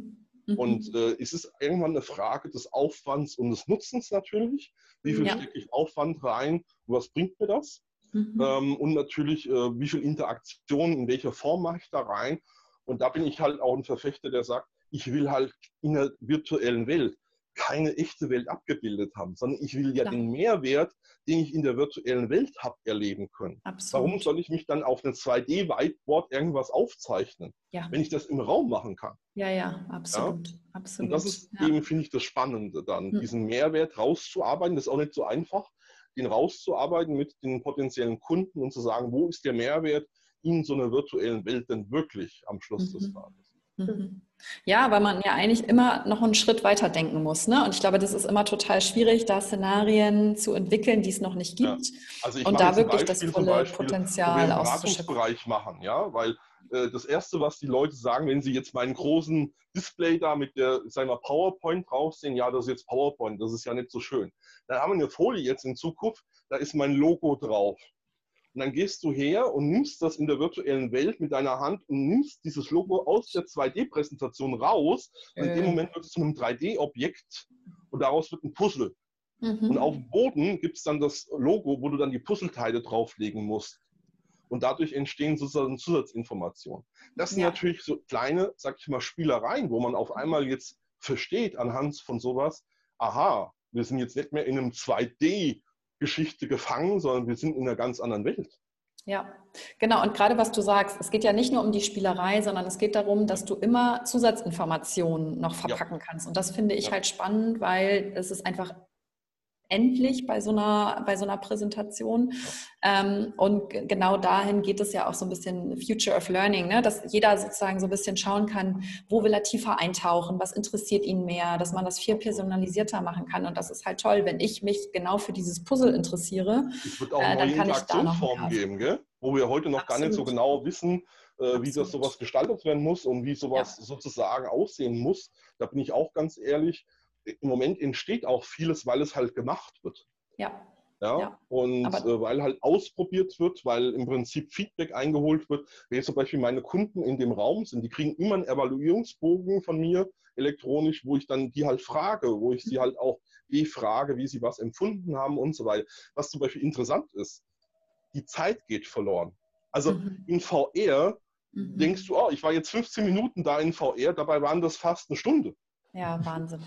Mhm. Und äh, es ist irgendwann eine Frage des Aufwands und des Nutzens natürlich. Wie viel ja. stecke ich Aufwand rein was bringt mir das? Mhm. Ähm, und natürlich, wie viel Interaktion, in welcher Form mache ich da rein? Und da bin ich halt auch ein Verfechter, der sagt, ich will halt in der virtuellen Welt keine echte Welt abgebildet haben, sondern ich will ja Klar. den Mehrwert, den ich in der virtuellen Welt habe, erleben können. Absolut. Warum soll ich mich dann auf einem 2D-Whiteboard irgendwas aufzeichnen, ja. wenn ich das im Raum machen kann? Ja, ja, absolut. Ja? absolut. Und das ist ja. eben, finde ich, das Spannende dann, hm. diesen Mehrwert rauszuarbeiten. Das ist auch nicht so einfach, den rauszuarbeiten mit den potenziellen Kunden und zu sagen, wo ist der Mehrwert in so einer virtuellen Welt denn wirklich am Schluss mhm. des Tages? Mhm. Ja, weil man ja eigentlich immer noch einen Schritt weiter denken muss. Ne? Und ich glaube, das ist immer total schwierig, da Szenarien zu entwickeln, die es noch nicht gibt. Ja. Also und da wirklich Beispiel, das volle Beispiel, Potenzial auszuschöpfen. Bereich machen, ja, weil äh, das erste, was die Leute sagen, wenn sie jetzt meinen großen Display da mit der, wir, PowerPoint drauf sehen, ja, das ist jetzt PowerPoint, das ist ja nicht so schön. Dann haben wir eine Folie jetzt in Zukunft, da ist mein Logo drauf. Und dann gehst du her und nimmst das in der virtuellen Welt mit deiner Hand und nimmst dieses Logo aus der 2D-Präsentation raus. Und in dem äh. Moment wird es zu einem 3D-Objekt und daraus wird ein Puzzle. Mhm. Und auf dem Boden gibt es dann das Logo, wo du dann die Puzzleteile drauflegen musst. Und dadurch entstehen sozusagen Zusatzinformationen. Das sind ja. natürlich so kleine, sag ich mal, Spielereien, wo man auf einmal jetzt versteht anhand von sowas, aha, wir sind jetzt nicht mehr in einem 2D Geschichte gefangen, sondern wir sind in einer ganz anderen Welt. Ja, genau. Und gerade was du sagst, es geht ja nicht nur um die Spielerei, sondern es geht darum, dass du immer Zusatzinformationen noch verpacken ja. kannst. Und das finde ich ja. halt spannend, weil es ist einfach endlich bei so einer, bei so einer Präsentation. Ähm, und genau dahin geht es ja auch so ein bisschen Future of Learning, ne? dass jeder sozusagen so ein bisschen schauen kann, wo will er tiefer eintauchen, was interessiert ihn mehr, dass man das viel personalisierter machen kann. Und das ist halt toll, wenn ich mich genau für dieses Puzzle interessiere. Es wird auch äh, neue Interaktionsformen geben, gell? wo wir heute noch Absolut. gar nicht so genau wissen, äh, wie das sowas gestaltet werden muss und wie sowas ja. sozusagen aussehen muss. Da bin ich auch ganz ehrlich im Moment entsteht auch vieles, weil es halt gemacht wird. Ja. Ja, ja. und äh, weil halt ausprobiert wird, weil im Prinzip Feedback eingeholt wird. Wenn zum Beispiel meine Kunden in dem Raum sind, die kriegen immer einen Evaluierungsbogen von mir elektronisch, wo ich dann die halt frage, wo ich sie halt auch befrage, wie sie was empfunden haben und so weiter. Was zum Beispiel interessant ist, die Zeit geht verloren. Also mhm. in VR mhm. denkst du, oh, ich war jetzt 15 Minuten da in VR, dabei waren das fast eine Stunde. Ja, Wahnsinn.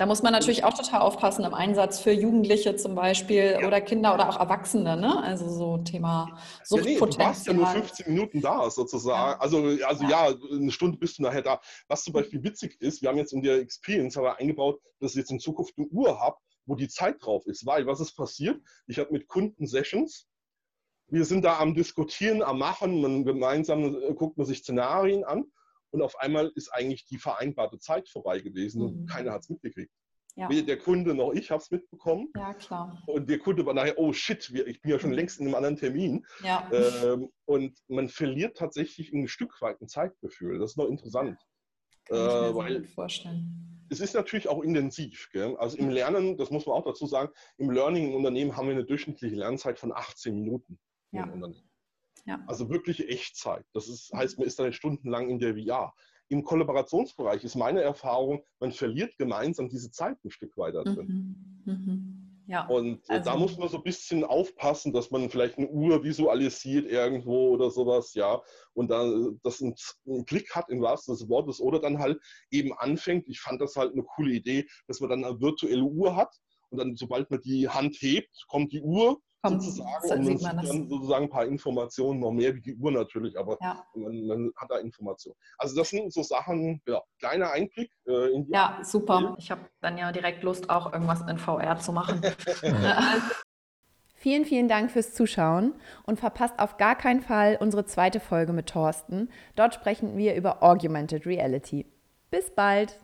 Da muss man natürlich auch total aufpassen im Einsatz für Jugendliche zum Beispiel ja. oder Kinder oder auch Erwachsene, ne? Also so Thema Suchtpotenzial. Ja, nee, du warst ja nur 15 Minuten da sozusagen. Ja. Also, also ja. ja. eine Stunde bist du nachher da. Was zum Beispiel witzig ist, wir haben jetzt in der Experience aber eingebaut, dass ich jetzt in Zukunft eine Uhr habe, wo die Zeit drauf ist. Weil, was ist passiert? Ich habe mit Kunden Sessions, wir sind da am Diskutieren, am Machen, man gemeinsam äh, guckt man sich Szenarien an und auf einmal ist eigentlich die vereinbarte Zeit vorbei gewesen mhm. und keiner hat es mitgekriegt. Ja. Weder der Kunde noch ich habe es mitbekommen. Ja, klar. Und der Kunde war nachher, oh shit, ich bin ja schon mhm. längst in einem anderen Termin. Ja. Ähm, und man verliert tatsächlich ein Stück weit ein Zeitgefühl. Das ist noch interessant. Kann ich mir äh, weil vorstellen. Es ist natürlich auch intensiv. Gell? Also im Lernen, das muss man auch dazu sagen, im Learning im Unternehmen haben wir eine durchschnittliche Lernzeit von 18 Minuten. Ja. Ja. Also wirklich Echtzeit. Das ist, heißt, man ist dann stundenlang in der VR. Im Kollaborationsbereich ist meine Erfahrung, man verliert gemeinsam diese Zeit ein Stück weiter drin. Mhm. Mhm. Ja, und äh, also, da muss man so ein bisschen aufpassen, dass man vielleicht eine Uhr visualisiert irgendwo oder sowas, ja, und dann das einen, einen Blick hat im wahrsten des Wortes oder dann halt eben anfängt. Ich fand das halt eine coole Idee, dass man dann eine virtuelle Uhr hat und dann, sobald man die Hand hebt, kommt die Uhr Kommt, sozusagen. So und sieht man das. dann sozusagen ein paar Informationen, noch mehr wie die Uhr natürlich, aber ja. man, man, hat da Informationen. Also das sind so Sachen, ja, kleiner Einblick äh, in die Ja, super. Ich habe dann ja direkt Lust, auch irgendwas in VR zu machen. Vielen, vielen Dank fürs Zuschauen und verpasst auf gar keinen Fall unsere zweite Folge mit Thorsten. Dort sprechen wir über Augmented Reality. Bis bald!